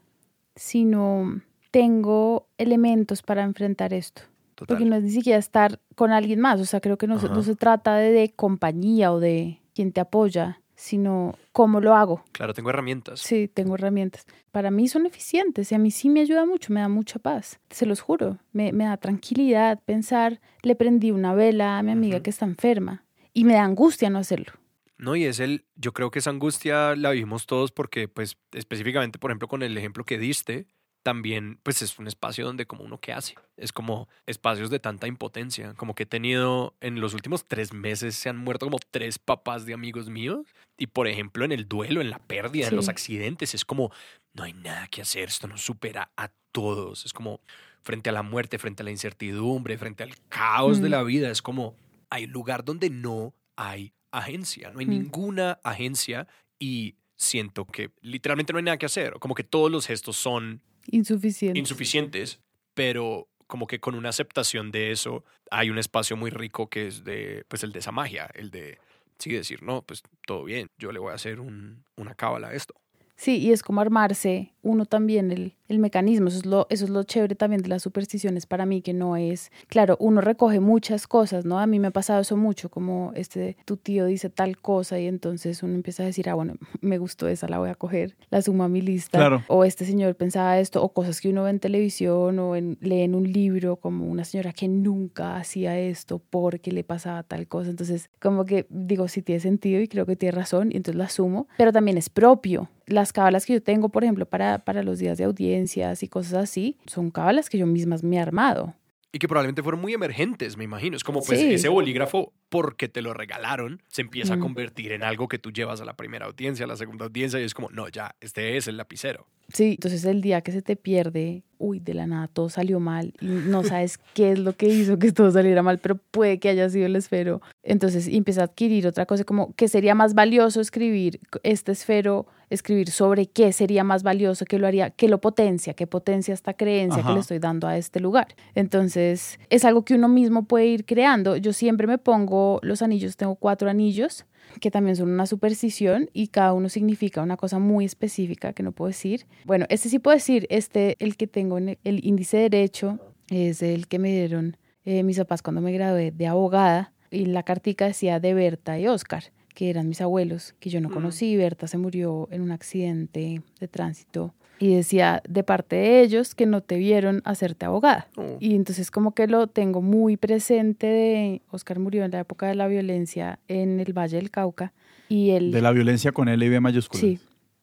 sino tengo elementos para enfrentar esto. Porque no es ni siquiera estar con alguien más, o sea, creo que no, no se trata de, compañía o de quien te apoya, sino cómo lo hago. Claro, tengo herramientas. Sí, tengo herramientas. Para mí son eficientes y a mí sí me ayuda mucho, me da mucha paz, se los juro, me, me da tranquilidad pensar, le prendí una vela a mi amiga que está enferma y me da angustia no hacerlo. No, y es el, yo creo que esa angustia la vivimos todos porque, pues, específicamente, por ejemplo, con el ejemplo que diste, también pues es un espacio donde como uno que hace, es como espacios de tanta impotencia, como que he tenido en los últimos tres meses se han muerto como tres papás de amigos míos y por ejemplo en el duelo, en la pérdida, en los accidentes, es como no hay nada que hacer, esto nos supera a todos, es como frente a la muerte, frente a la incertidumbre, frente al caos de la vida, es como hay lugar donde no hay agencia, no hay ninguna agencia y siento que literalmente no hay nada que hacer, como que todos los gestos son Insuficientes. Insuficientes, pero como que con una aceptación de eso hay un espacio muy rico que es de, pues el de esa magia, el de, sí, decir, no, pues todo bien, yo le voy a hacer un, una cábala a esto. Sí, y es como armarse uno también el, el mecanismo. Eso es, lo, eso es lo chévere también de las supersticiones para mí, que no es, claro, uno recoge muchas cosas, ¿no? A mí me ha pasado eso mucho, como este, tu tío dice tal cosa y entonces uno empieza a decir, ah, bueno, me gustó esa, la voy a coger, la sumo a mi lista. Claro. O este señor pensaba esto, o cosas que uno ve en televisión o en, lee en un libro, como una señora que nunca hacía esto porque le pasaba tal cosa. Entonces, como que digo, sí tiene sentido y creo que tiene razón y entonces la sumo, pero también es propio. Las cábalas que yo tengo, por ejemplo, para, para los días de audiencia, y cosas así, son cábalas que yo mismas me he armado. Y que probablemente fueron muy emergentes, me imagino. Es como, pues, ese bolígrafo porque te lo regalaron, se empieza a convertir en algo que tú llevas a la primera audiencia, a la segunda audiencia y es como, no, ya, este es el lapicero. Sí, entonces el día que se te pierde, uy, de la nada todo salió mal y no sabes qué es lo que hizo que todo saliera mal, pero puede que haya sido el esfero. Entonces empieza a adquirir otra cosa como que sería más valioso escribir este esfero, escribir sobre qué sería más valioso, que lo haría, que lo potencia, que potencia esta creencia que le estoy dando a este lugar. Entonces es algo que uno mismo puede ir creando. Yo siempre me pongo los anillos, tengo cuatro anillos que también son una superstición y cada uno significa una cosa muy específica que no puedo decir. Bueno, este sí puedo decir, este, el que tengo en el índice derecho, es el que me dieron eh, mis papás cuando me gradué de abogada y la cartica decía de Berta y Oscar, que eran mis abuelos, que yo no conocí. Berta se murió en un accidente de tránsito y decía de parte de ellos que no te vieron hacerte abogada. Oh. Y entonces como que lo tengo muy presente de Oscar murió en la época de la violencia en el Valle del Cauca y él de la violencia con L y B mayúsculas. Sí.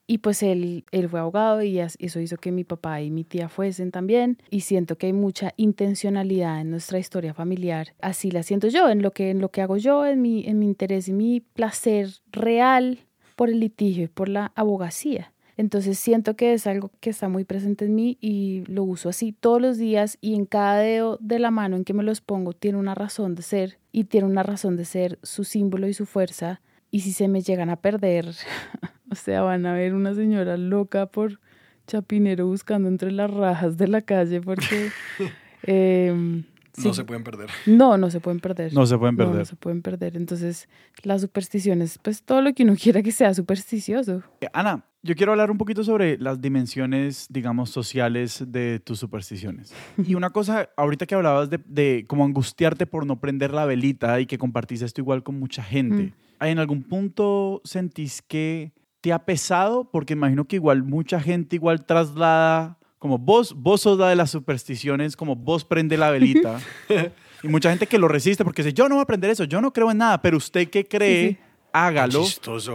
Y pues él, él fue abogado y eso hizo que mi papá y mi tía fuesen también. Y siento que hay mucha intencionalidad en nuestra historia familiar. Así la siento yo, en lo que, en lo que hago yo, en mi, en mi interés y mi placer real por el litigio y por la abogacía. Entonces siento que es algo que está muy presente en mí y lo uso así todos los días y en cada dedo de la mano en que me los pongo tiene una razón de ser y tiene una razón de ser su símbolo y su fuerza. Y si se me llegan a perder, o sea, van a ver una señora loca por Chapinero buscando entre las rajas de la calle porque... Em, no se pueden perder. No, no se pueden perder. No se pueden perder. No, se pueden perder. Entonces, las supersticiones, pues todo lo que uno quiera que sea supersticioso. Eh, Ana, yo quiero hablar un poquito sobre las dimensiones, digamos, sociales de tus supersticiones. Y una cosa, ahorita que hablabas de, de como angustiarte por no prender la velita y que compartís esto igual con mucha gente, ¿hay en algún punto sentís que te ha pesado? Porque imagino que igual mucha gente igual traslada como vos, vos sos la de las supersticiones, como vos prende la velita. y mucha gente que lo resiste porque dice, yo no voy a aprender eso, yo no creo en nada, pero usted que cree, hágalo.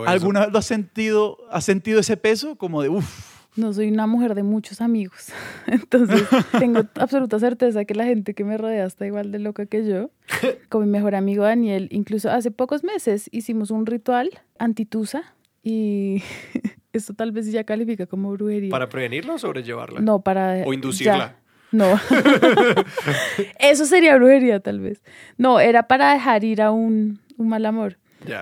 ¿Alguna vez lo ha sentido, ha sentido ese peso como de, uff? No soy una mujer de muchos amigos, entonces tengo absoluta certeza que la gente que me rodea está igual de loca que yo. Con mi mejor amigo Daniel, incluso hace pocos meses hicimos un ritual antitusa y esto tal vez ya califica como brujería. ¿Para prevenirla o sobrellevarla? No, para... ¿O inducirla? No. Eso sería brujería tal vez. No, era para dejar ir a un, un mal amor.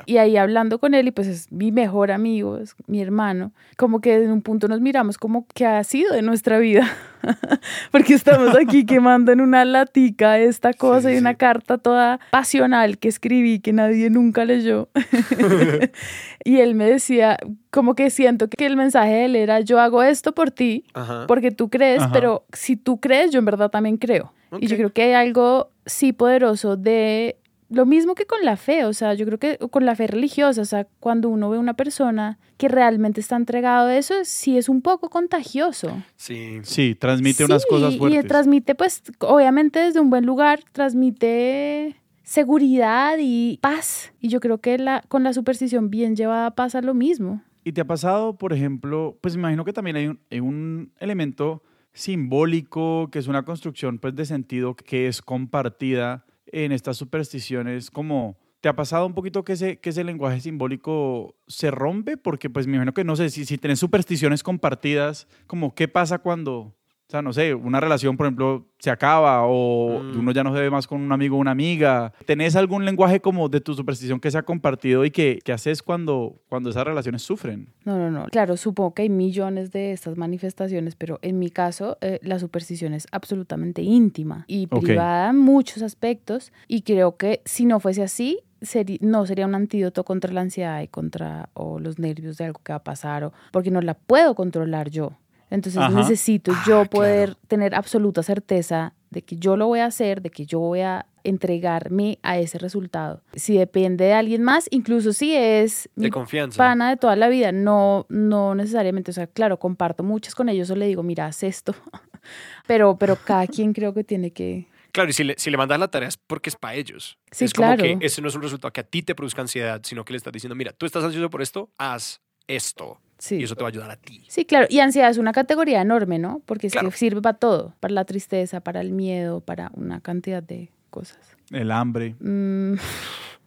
Y ahí hablando con él, y pues es mi mejor amigo, es mi hermano, como que en un punto nos miramos como que ha sido de nuestra vida, porque estamos aquí quemando en una latica esta cosa y una carta toda pasional que escribí que nadie nunca leyó. y él me decía, como que siento que el mensaje de él era, yo hago esto por ti, porque tú crees, pero si tú crees, yo en verdad también creo. Y yo creo que hay algo sí poderoso de lo mismo que con la fe, o sea, yo creo que con la fe religiosa, o sea, cuando uno ve una persona que realmente está entregado a eso, sí es un poco contagioso. Sí. Sí, transmite unas cosas fuertes. Y transmite, pues, obviamente desde un buen lugar, transmite seguridad y paz. Y yo creo que la, con la superstición bien llevada pasa lo mismo. ¿Y te ha pasado, por ejemplo, pues imagino que también hay un, hay un elemento simbólico, que es una construcción pues de sentido que es compartida en estas supersticiones como... ¿Te ha pasado un poquito que ese, que ese lenguaje simbólico se rompe? Porque pues me imagino que no sé, si, si tenés supersticiones compartidas, como qué pasa cuando, o sea, no sé, una relación, por ejemplo, se acaba o mm. uno ya no se ve más con un amigo o una amiga. ¿Tenés algún lenguaje como de tu superstición que se ha compartido y que, que haces cuando, cuando esas relaciones sufren? No, no, no. Claro, supongo que hay millones de estas manifestaciones, pero en mi caso eh, la superstición es absolutamente íntima y privada en muchos aspectos y creo que si no fuese así, Sería, no sería un antídoto contra la ansiedad y contra o los nervios de algo que va a pasar o porque no la puedo controlar yo. Entonces necesito ah, yo poder tener absoluta certeza de que yo lo voy a hacer, de que yo voy a entregarme a ese resultado. Si depende de alguien más, incluso si es de confianza. pana de toda la vida, no, no necesariamente, o sea, claro, comparto muchas con ellos o le digo, mira, haz esto, pero, pero cada quien creo que tiene que... Claro, y si le, si le mandas la tarea es porque es para ellos. Sí, es como que ese no es un resultado que a ti te produzca ansiedad, sino que le estás diciendo, mira, tú estás ansioso por esto, haz esto. Y eso te va a ayudar a ti. Sí, claro. Y ansiedad es una categoría enorme, ¿no? Porque sirve para todo, para la tristeza, para el miedo, para una cantidad de cosas. El hambre. Mm,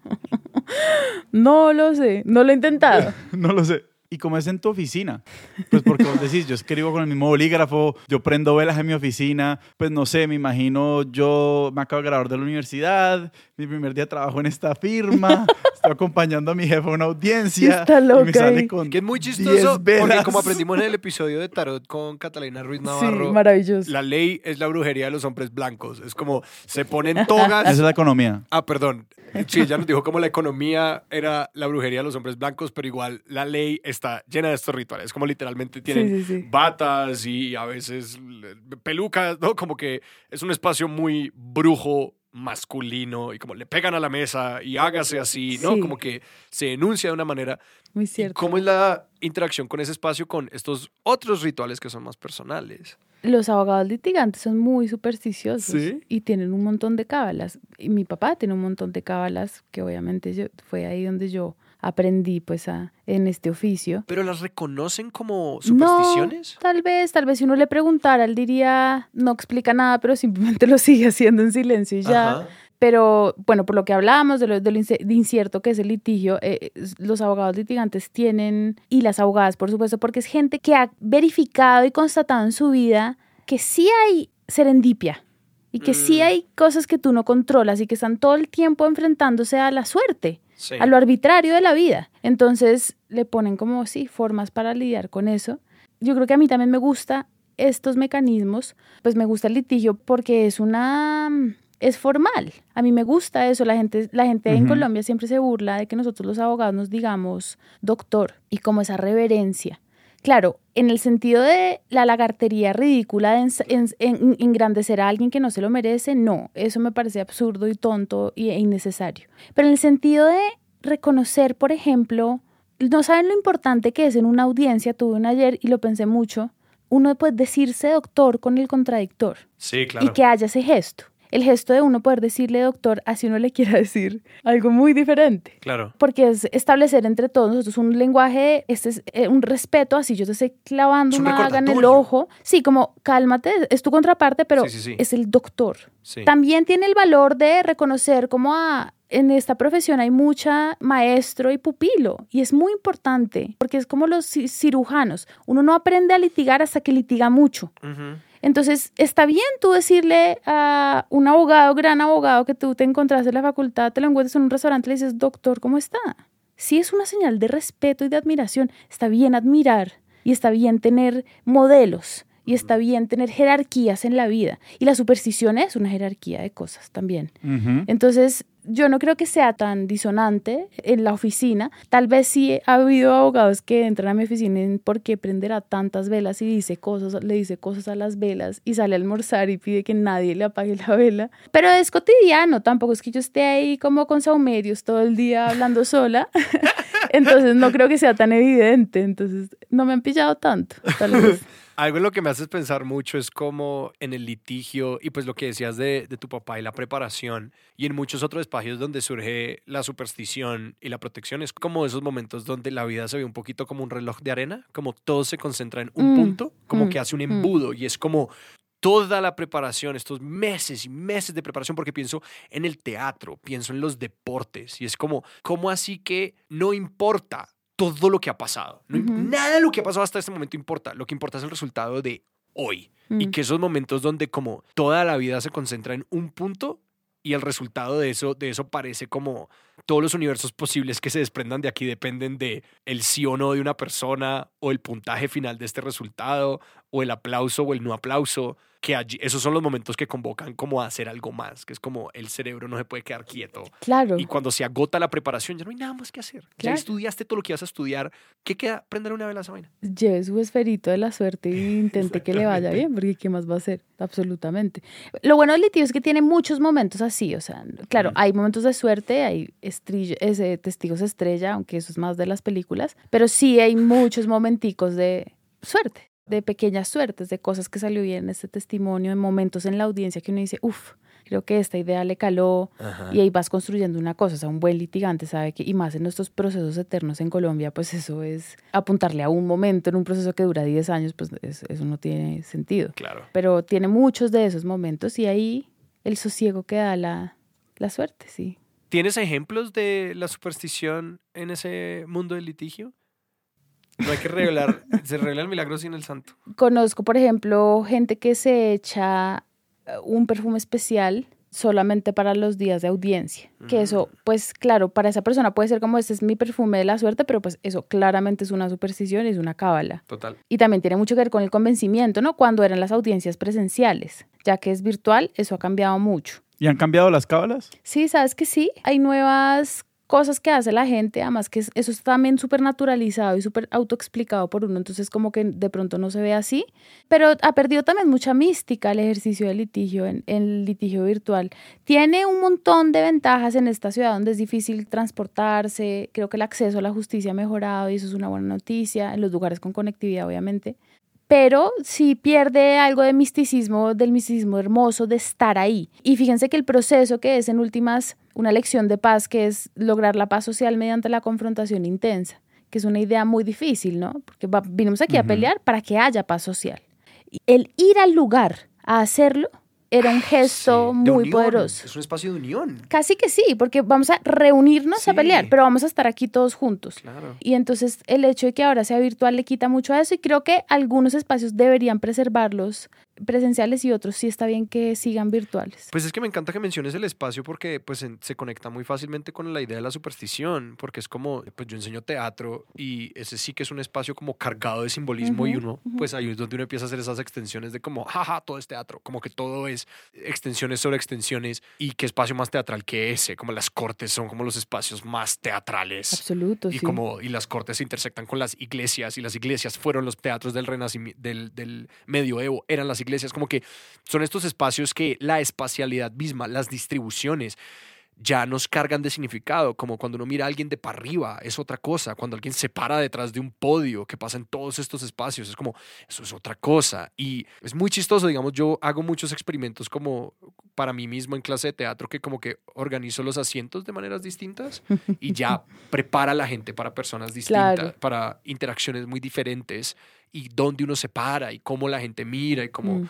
no lo sé, no lo he intentado. no lo sé. ¿Y cómo es en tu oficina? Pues porque vos decís, yo escribo con el mismo bolígrafo, yo prendo velas en mi oficina, pues no sé, me imagino, yo me acabo de graduar de la universidad, mi primer día trabajo en esta firma, estoy acompañando a mi jefe a una audiencia. Está loca y me sale con Que es muy chistoso, 10 porque como aprendimos en el episodio de Tarot con Catalina Ruiz Sí, Navarro, maravilloso. la ley es la brujería de los hombres blancos. Es como se ponen Esa togas. es la economía. Ah, perdón. Sí, ya nos dijo como la economía era la brujería de los hombres blancos, pero igual la ley está llena de estos rituales. Como literalmente tienen Sí, sí, sí. batas y a veces pelucas, ¿no? Como que es un espacio muy brujo masculino y como le pegan a la mesa y hágase así, ¿no? Como que se enuncia de una manera. Muy ¿Y cierto. ¿Cómo es la interacción con ese espacio con estos otros rituales que son más personales? Los abogados litigantes son muy supersticiosos ¿Sí? y tienen un montón de cábalas. Y mi papá tiene un montón de cábalas que obviamente yo, fue ahí donde yo aprendí pues a, en este oficio. ¿Pero las reconocen como supersticiones? No, tal vez, tal vez si uno le preguntara, él diría, no explica nada, pero simplemente lo sigue haciendo en silencio y ya. Ajá. Pero bueno, por lo que hablábamos de lo, de lo incierto que es el litigio, eh, los abogados litigantes tienen, y las abogadas por supuesto, porque es gente que ha verificado y constatado en su vida que sí hay serendipia y que sí Mm. hay cosas que tú no controlas y que están todo el tiempo enfrentándose a la suerte Sí. a lo arbitrario de la vida. Entonces le ponen como, sí, formas para lidiar con eso. Yo creo que a mí también me gusta estos mecanismos, pues me gusta el litigio porque es una... es formal. A mí me gusta eso. La gente, la gente en. Colombia siempre se burla de que nosotros los abogados nos digamos doctor y como esa reverencia. Claro, en el sentido de la lagartería ridícula de ens- en- en- engrandecer a alguien que no se lo merece, no, eso me parece absurdo y tonto y- e innecesario. Pero en el sentido de reconocer, por ejemplo, no saben lo importante que es en una audiencia, tuve una ayer y lo pensé mucho, uno puede decirse doctor con el contradictor Sí, claro. y que haya ese gesto. El gesto de uno poder decirle doctor, así uno le quiera decir algo muy diferente Claro. porque es establecer entre todos nosotros un lenguaje, este es eh, un respeto, así yo te estoy clavando Es un una daga en el ojo. Sí, como cálmate, es tu contraparte, pero Sí, sí, sí. es el doctor. Sí. También tiene el valor de reconocer como a, en esta profesión hay mucha maestro y pupilo y es muy importante porque es como los ci- cirujanos. Uno no aprende a litigar hasta que litiga mucho. Ujú. Entonces, está bien tú decirle a un abogado, gran abogado, que tú te encontraste en la facultad, te lo encuentras en un restaurante y le dices, doctor, ¿cómo está? Sí es una señal de respeto y de admiración. Está bien admirar y está bien tener modelos y está bien tener jerarquías en la vida. Y la superstición es una jerarquía de cosas también. Entonces, yo no creo que sea tan disonante en la oficina. Tal vez sí ha habido abogados que entran a mi oficina en por qué prenderá tantas velas y dice cosas, le dice cosas a las velas y sale a almorzar y pide que nadie le apague la vela. Pero es cotidiano, tampoco es que yo esté ahí como con saumerios todo el día hablando sola. Entonces, no creo que sea tan evidente. Entonces, no me han pillado tanto, tal vez. Algo en lo que me haces pensar mucho es como en el litigio y pues lo que decías de, de tu papá y la preparación y en muchos otros espacios donde surge la superstición y la protección es como esos momentos donde la vida se ve un poquito como un reloj de arena, como todo se concentra en un Mm, punto, como mm, que hace un mm. embudo y es como toda la preparación, estos meses y meses de preparación, porque pienso en el teatro, pienso en los deportes y es como, ¿cómo así que no importa todo lo que ha pasado? No. Nada de lo que ha pasado hasta este momento importa, lo que importa es el resultado de hoy. Y Mm. que esos momentos donde como toda la vida se concentra en un punto y el resultado de eso, de eso parece como todos los universos posibles que se desprendan de aquí dependen de el sí o no de una persona o el puntaje final de este resultado o el aplauso o el no aplauso que allí esos son los momentos que convocan como a hacer algo más que es como el cerebro no se puede quedar quieto Claro. y cuando se agota la preparación ya no hay nada más que hacer ya Claro. estudiaste todo lo que vas a estudiar ¿qué queda? prender una vela a esa vaina lleve su esferito de la suerte y intente que le vaya bien, porque ¿qué más va a hacer? Absolutamente. Lo bueno del litigio es que tiene muchos momentos así, o sea, claro, Mm. hay momentos de suerte, hay estrillo- ese, testigos estrella, aunque eso es más de las películas, pero sí hay muchos momenticos de suerte, de pequeñas suertes, de cosas que salió bien en este testimonio, en momentos en la audiencia que uno dice, uff, creo que esta idea le caló, y ahí vas construyendo una cosa. O sea, un buen litigante sabe que, y más en estos procesos eternos en Colombia, pues eso es apuntarle a un momento en un proceso que dura 10 años, pues es- eso no tiene sentido. claro Pero tiene muchos de esos momentos y ahí el sosiego que da la, la suerte, sí. ¿Tienes ejemplos de la superstición en ese mundo del litigio? No hay que revelar, se revela el milagro sin el santo. Conozco, por ejemplo, gente que se echa eh, un perfume especial solamente para los días de audiencia. Que eso, mm. pues claro, para esa persona puede ser como este es mi perfume de la suerte, pero pues eso claramente es una superstición, es una cábala. Total. Y también tiene mucho que ver con el convencimiento, ¿no? Cuando eran las audiencias presenciales, ya que es virtual, eso ha cambiado mucho. ¿Y han cambiado las cábalas? Sí, sabes que sí. Hay nuevas cosas que hace la gente, además que eso está también súper naturalizado y súper autoexplicado por uno, entonces como que de pronto no se ve así, pero ha perdido también mucha mística el ejercicio de litigio, en, el litigio virtual. Tiene un montón de ventajas en esta ciudad donde es difícil transportarse, creo que el acceso a la justicia ha mejorado y eso es una buena noticia, en los lugares con conectividad obviamente, pero sí pierde algo de misticismo, del misticismo hermoso de estar ahí. Y fíjense que el proceso que es en últimas una lección de paz, que es lograr la paz social mediante la confrontación intensa, que es una idea muy difícil, ¿no? Porque vinimos aquí a pelear para que haya paz social. El ir al lugar a hacerlo era un gesto muy poderoso. Es un espacio de unión. Casi que sí, porque vamos a reunirnos a pelear, pero vamos a estar aquí todos juntos. Claro. Y entonces el hecho de que ahora sea virtual le quita mucho a eso y creo que algunos espacios deberían preservarlos presenciales y otros sí está bien que sigan virtuales. Pues es que me encanta que menciones el espacio porque pues se conecta muy fácilmente con la idea de la superstición, porque es como, pues yo enseño teatro y ese sí que es un espacio como cargado de simbolismo y uno, pues ahí es donde uno empieza a hacer esas extensiones de como, jaja, todo es teatro, como que todo es extensiones sobre extensiones y qué espacio más teatral que ese, como las cortes son como los espacios más teatrales. Absoluto, y Como, y las cortes se intersectan con las iglesias y las iglesias fueron los teatros del renacimiento, del, del medioevo, eran las iglesias iglesias, como que son estos espacios que la espacialidad misma, las distribuciones, ya nos cargan de significado, como cuando uno mira a alguien de para arriba, es otra cosa, cuando alguien se para detrás de un podio que pasa en todos estos espacios, es como, eso es otra cosa. Y es muy chistoso, digamos, yo hago muchos experimentos como para mí mismo en clase de teatro, que como que organizo los asientos de maneras distintas y ya prepara a la gente para personas distintas, para interacciones muy diferentes y dónde uno se para y cómo la gente mira y cómo mm.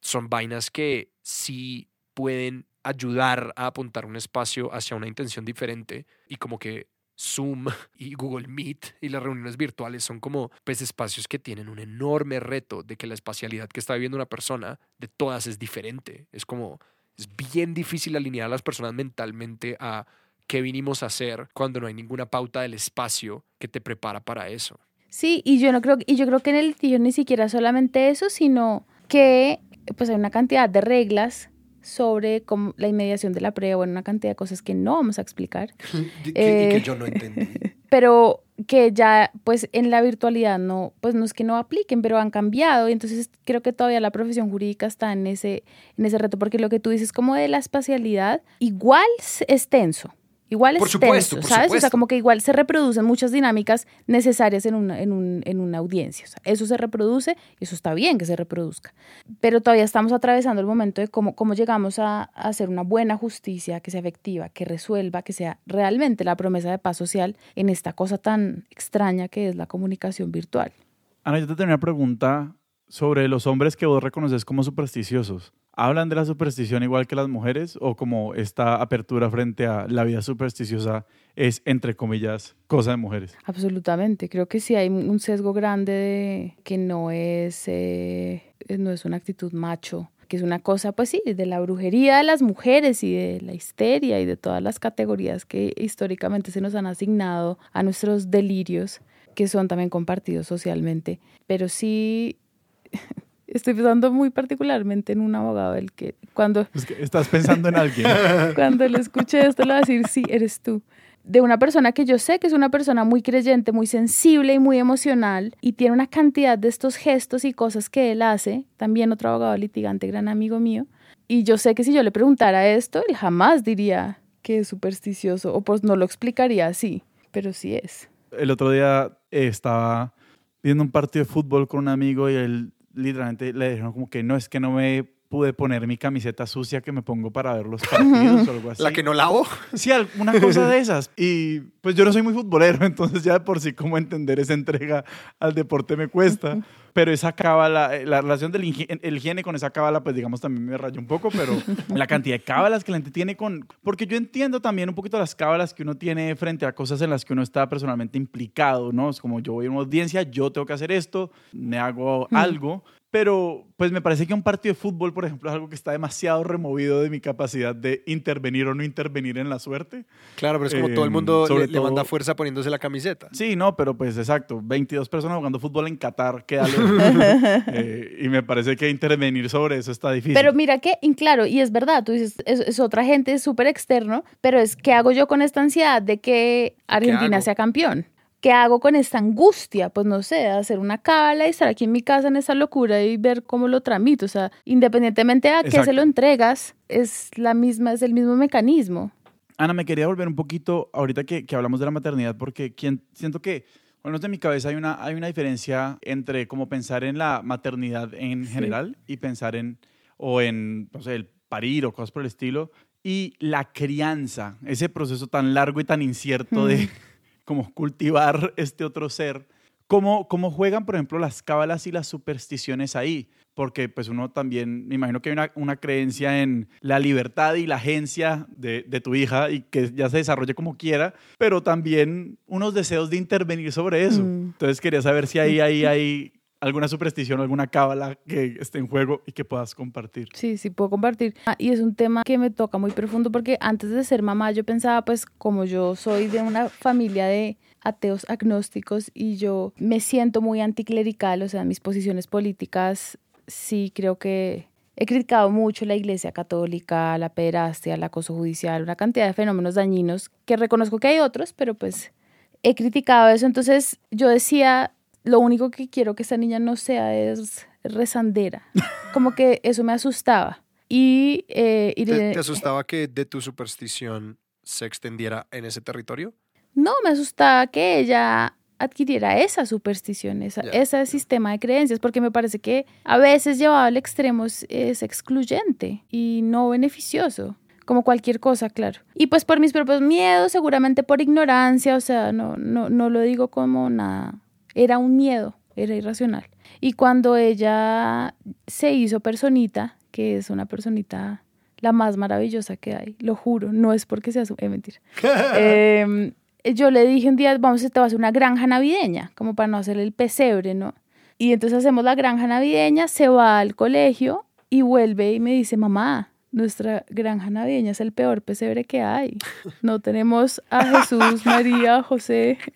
son vainas que sí pueden ayudar a apuntar un espacio hacia una intención diferente y como que Zoom y Google Meet y las reuniones virtuales son como pues espacios que tienen un enorme reto de que la espacialidad que está viviendo una persona de todas es diferente. Es como es bien difícil alinear a las personas mentalmente a qué vinimos a hacer cuando no hay ninguna pauta del espacio que te prepara para eso. Sí, y yo no creo, y yo creo que en el litigio ni siquiera solamente eso, sino que pues hay una cantidad de reglas sobre la inmediación de la prueba, bueno, una cantidad de cosas que no vamos a explicar. y que eh, yo no entendí. Pero que ya, pues en la virtualidad no, pues no es que no apliquen, pero han cambiado y entonces creo que todavía la profesión jurídica está en ese, en ese reto, porque lo que tú dices como de la espacialidad, igual es tenso, Igual es supuesto, ¿sabes? O sea, como que igual se reproducen muchas dinámicas necesarias en una, en, un, en una audiencia. O sea, eso se reproduce y eso está bien que se reproduzca. Pero todavía estamos atravesando el momento de cómo, cómo llegamos a, a hacer una buena justicia que sea efectiva, que resuelva, que sea realmente la promesa de paz social en esta cosa tan extraña que es la comunicación virtual. Ana, yo te tenía una pregunta sobre los hombres que vos reconoces como supersticiosos. ¿Hablan de la superstición igual que las mujeres o como esta apertura frente a la vida supersticiosa es, entre comillas, cosa de mujeres? Absolutamente. Creo que sí hay un sesgo grande de que no es, eh, no es una actitud macho que es una cosa, pues sí, de la brujería de las mujeres y de la histeria y de todas las categorías que históricamente se nos han asignado a nuestros delirios, que son también compartidos socialmente. Pero sí, Estoy pensando muy particularmente en un abogado del que cuando... estás pensando en alguien. cuando le escuché esto le voy a decir, sí, eres tú. De una persona que yo sé que es una persona muy creyente, muy sensible y muy emocional y tiene una cantidad de estos gestos y cosas que él hace. También otro abogado litigante, gran amigo mío. Y yo sé que si yo le preguntara esto, él jamás diría que es supersticioso o pues no lo explicaría así, pero sí es. El otro día estaba viendo un partido de fútbol con un amigo y él literalmente le dijeron como que no es que no me pude poner mi camiseta sucia que me pongo para ver los partidos o algo así. ¿La que no lavo? Sí, una cosa de esas. Y pues yo no soy muy futbolero, entonces ya de por sí como entender esa entrega al deporte me cuesta. Pero esa cábala, eh, la relación del higiene con esa cábala, pues digamos también me rayó un poco, pero la cantidad de cábalas que la gente tiene con... Porque yo entiendo también un poquito las cábalas que uno tiene frente a cosas en las que uno está personalmente implicado, ¿no? Es como yo voy a una audiencia, yo tengo que hacer esto, me hago algo pero pues me parece que un partido de fútbol, por ejemplo, es algo que está demasiado removido de mi capacidad de intervenir o no intervenir en la suerte. Claro, pero es como todo el em, mundo le, manda fuerza poniéndose la camiseta. Sí, no, pero pues exacto, 22 personas jugando fútbol en Qatar, qué eh, y me parece que intervenir sobre eso está difícil. Pero mira que, claro, y es verdad, tú dices, es, otra gente, súper externo, pero es, ¿qué hago yo con esta ansiedad de que Argentina sea campeón? ¿Qué hago con esta angustia? Pues no sé, hacer una cábala y estar aquí en mi casa en esa locura y ver cómo lo tramito. O sea, independientemente a qué se lo entregas, es la misma, es el mismo mecanismo. Ana, me quería volver un poquito ahorita que, que hablamos de la maternidad, porque quien, siento que, bueno, en mi cabeza hay una, hay una diferencia entre como pensar en la maternidad en general y pensar en, o en, no sé, el parir o cosas por el estilo, y la crianza, ese proceso tan largo y tan incierto de como cultivar este otro ser. ¿Cómo, ¿Cómo juegan, por ejemplo, las cábalas y las supersticiones ahí? Porque pues uno también, me imagino que hay una, una creencia en la libertad y la agencia de, de, tu hija y que ya se desarrolle como quiera, pero también unos deseos de intervenir sobre eso. Mm. Entonces quería saber si ahí, ahí hay alguna superstición, alguna cábala que esté en juego y que puedas compartir. Sí, sí, puedo compartir. Ah, y es un tema que me toca muy profundo porque antes de ser mamá yo pensaba, pues como yo soy de una familia de ateos agnósticos y yo me siento muy anticlerical, o sea, mis posiciones políticas sí creo que he criticado mucho la iglesia católica, la pederastia, el acoso judicial, una cantidad de fenómenos dañinos que reconozco que hay otros, pero pues he criticado eso. Entonces yo decía, lo único que quiero que esta niña no sea es rezandera. Como que eso me asustaba. Y, eh, ¿Te, asustaba que de tu superstición se extendiera en ese territorio? No, me asustaba que ella adquiriera esa superstición, ese sistema de creencias, porque me parece que a veces llevado al extremo es, es, excluyente y no beneficioso, como cualquier cosa, claro. Y pues por mis propios miedos, seguramente por ignorancia, o sea, no, no, no lo digo como nada era un miedo, era irracional. Y cuando ella se hizo personita, que es una personita la más maravillosa que hay, lo juro, no es porque sea su... Eh, mentira. Em, yo le dije un día, vamos, te va a hacer una granja navideña, como para no hacer el pesebre, ¿no? Y entonces hacemos la granja navideña, se va al colegio y vuelve y me dice, mamá, nuestra granja navideña es el peor pesebre que hay. No tenemos a Jesús, María, José.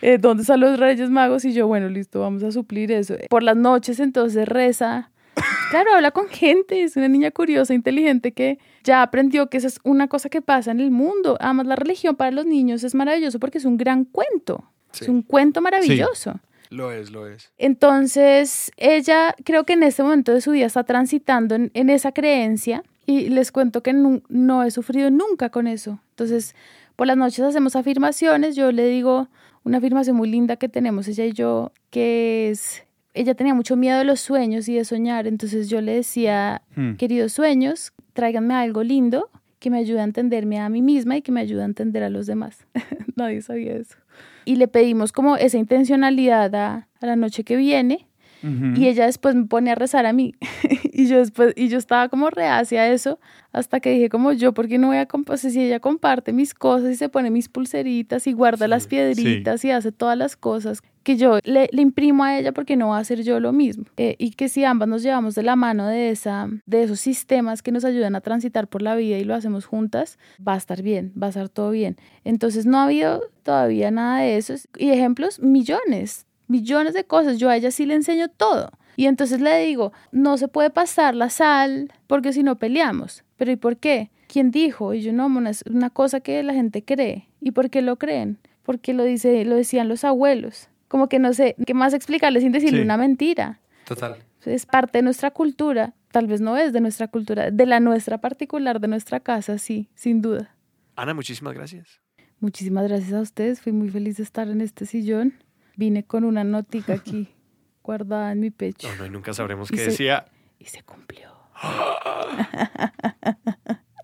Eh, ¿Dónde están los Reyes Magos? Y yo, bueno, listo, vamos a suplir eso. Por las noches entonces reza. Claro, habla con gente, es una niña curiosa, inteligente que ya aprendió que esa es una cosa que pasa en el mundo. Además, la religión para los niños es maravilloso porque es un gran cuento. Es un cuento maravilloso. Lo es, lo es. Entonces, ella creo que en este momento de su vida está transitando en, esa creencia y les cuento que no, he sufrido nunca con eso. Entonces, por las noches hacemos afirmaciones, yo le digo una afirmación muy linda que tenemos ella y yo, que es, ella tenía mucho miedo de los sueños y de soñar, entonces yo le decía, hmm. queridos sueños, tráiganme algo lindo que me ayude a entenderme a mí misma y que me ayude a entender a los demás. Nadie sabía eso y le pedimos como esa intencionalidad a, la noche que viene y ella después me pone a rezar a mí y yo después y yo estaba como reacia a eso hasta que dije como yo porque no voy a compartir si ella comparte mis cosas y se pone mis pulseritas y guarda las piedritas y hace todas las cosas que yo le, le, imprimo a ella porque no va a hacer yo lo mismo. Eh, y que si ambas nos llevamos de la mano de, esa, de esos sistemas que nos ayudan a transitar por la vida y lo hacemos juntas, va a estar bien, va a estar todo bien. Entonces no ha habido todavía nada de eso. Y ejemplos, millones, millones de cosas. Yo a ella sí le enseño todo. Y entonces le digo, no se puede pasar la sal porque si no peleamos. Pero ¿y por qué? ¿Quién dijo? Y yo no, es una cosa que la gente cree. ¿Y por qué lo creen? Porque lo, dice, lo decían los abuelos como que no sé qué más explicarle sin decirle una mentira. Total. Es parte de nuestra cultura, tal vez no es de nuestra cultura, de la nuestra particular, de nuestra casa, sí, sin duda. Ana, muchísimas gracias. Muchísimas gracias a ustedes, fui muy feliz de estar en este sillón. Vine con una notica aquí guardada en mi pecho. No, no, y nunca sabremos qué decía. Y se cumplió.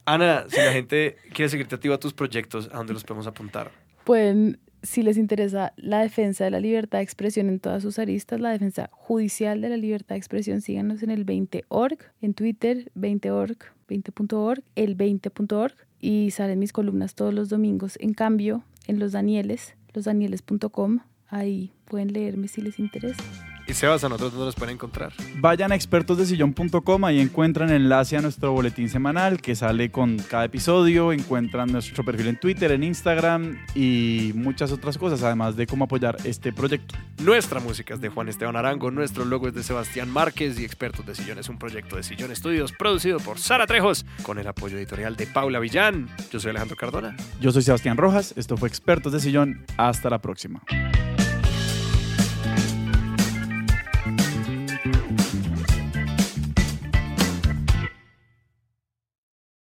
Ana, si la gente quiere seguirte activo a tus proyectos, ¿a dónde los podemos apuntar? Pueden, si les interesa la defensa de la libertad de expresión en todas sus aristas, la defensa judicial de la libertad de expresión, síganos en el 20.org, en Twitter, 20.org, 20.org, el 20.org, y salen mis columnas todos los domingos. En cambio, en Los Danieles, losdanieles.com, ahí pueden leerme si les interesa. Y Sebas, a nosotros no los pueden encontrar. Vayan a expertosdesillón.com, ahí encuentran enlace a nuestro boletín semanal que sale con cada episodio, encuentran nuestro perfil en Twitter, en Instagram y muchas otras cosas, además de cómo apoyar este proyecto. Nuestra música es de Juan Esteban Arango, nuestro logo es de Sebastián Márquez y Expertos de Sillón es un proyecto de Sillón Estudios producido por Sara Trejos con el apoyo editorial de Paula Villán. Yo soy Alejandro Cardona. Yo soy Sebastián Rojas, esto fue Expertos de Sillón, hasta la próxima.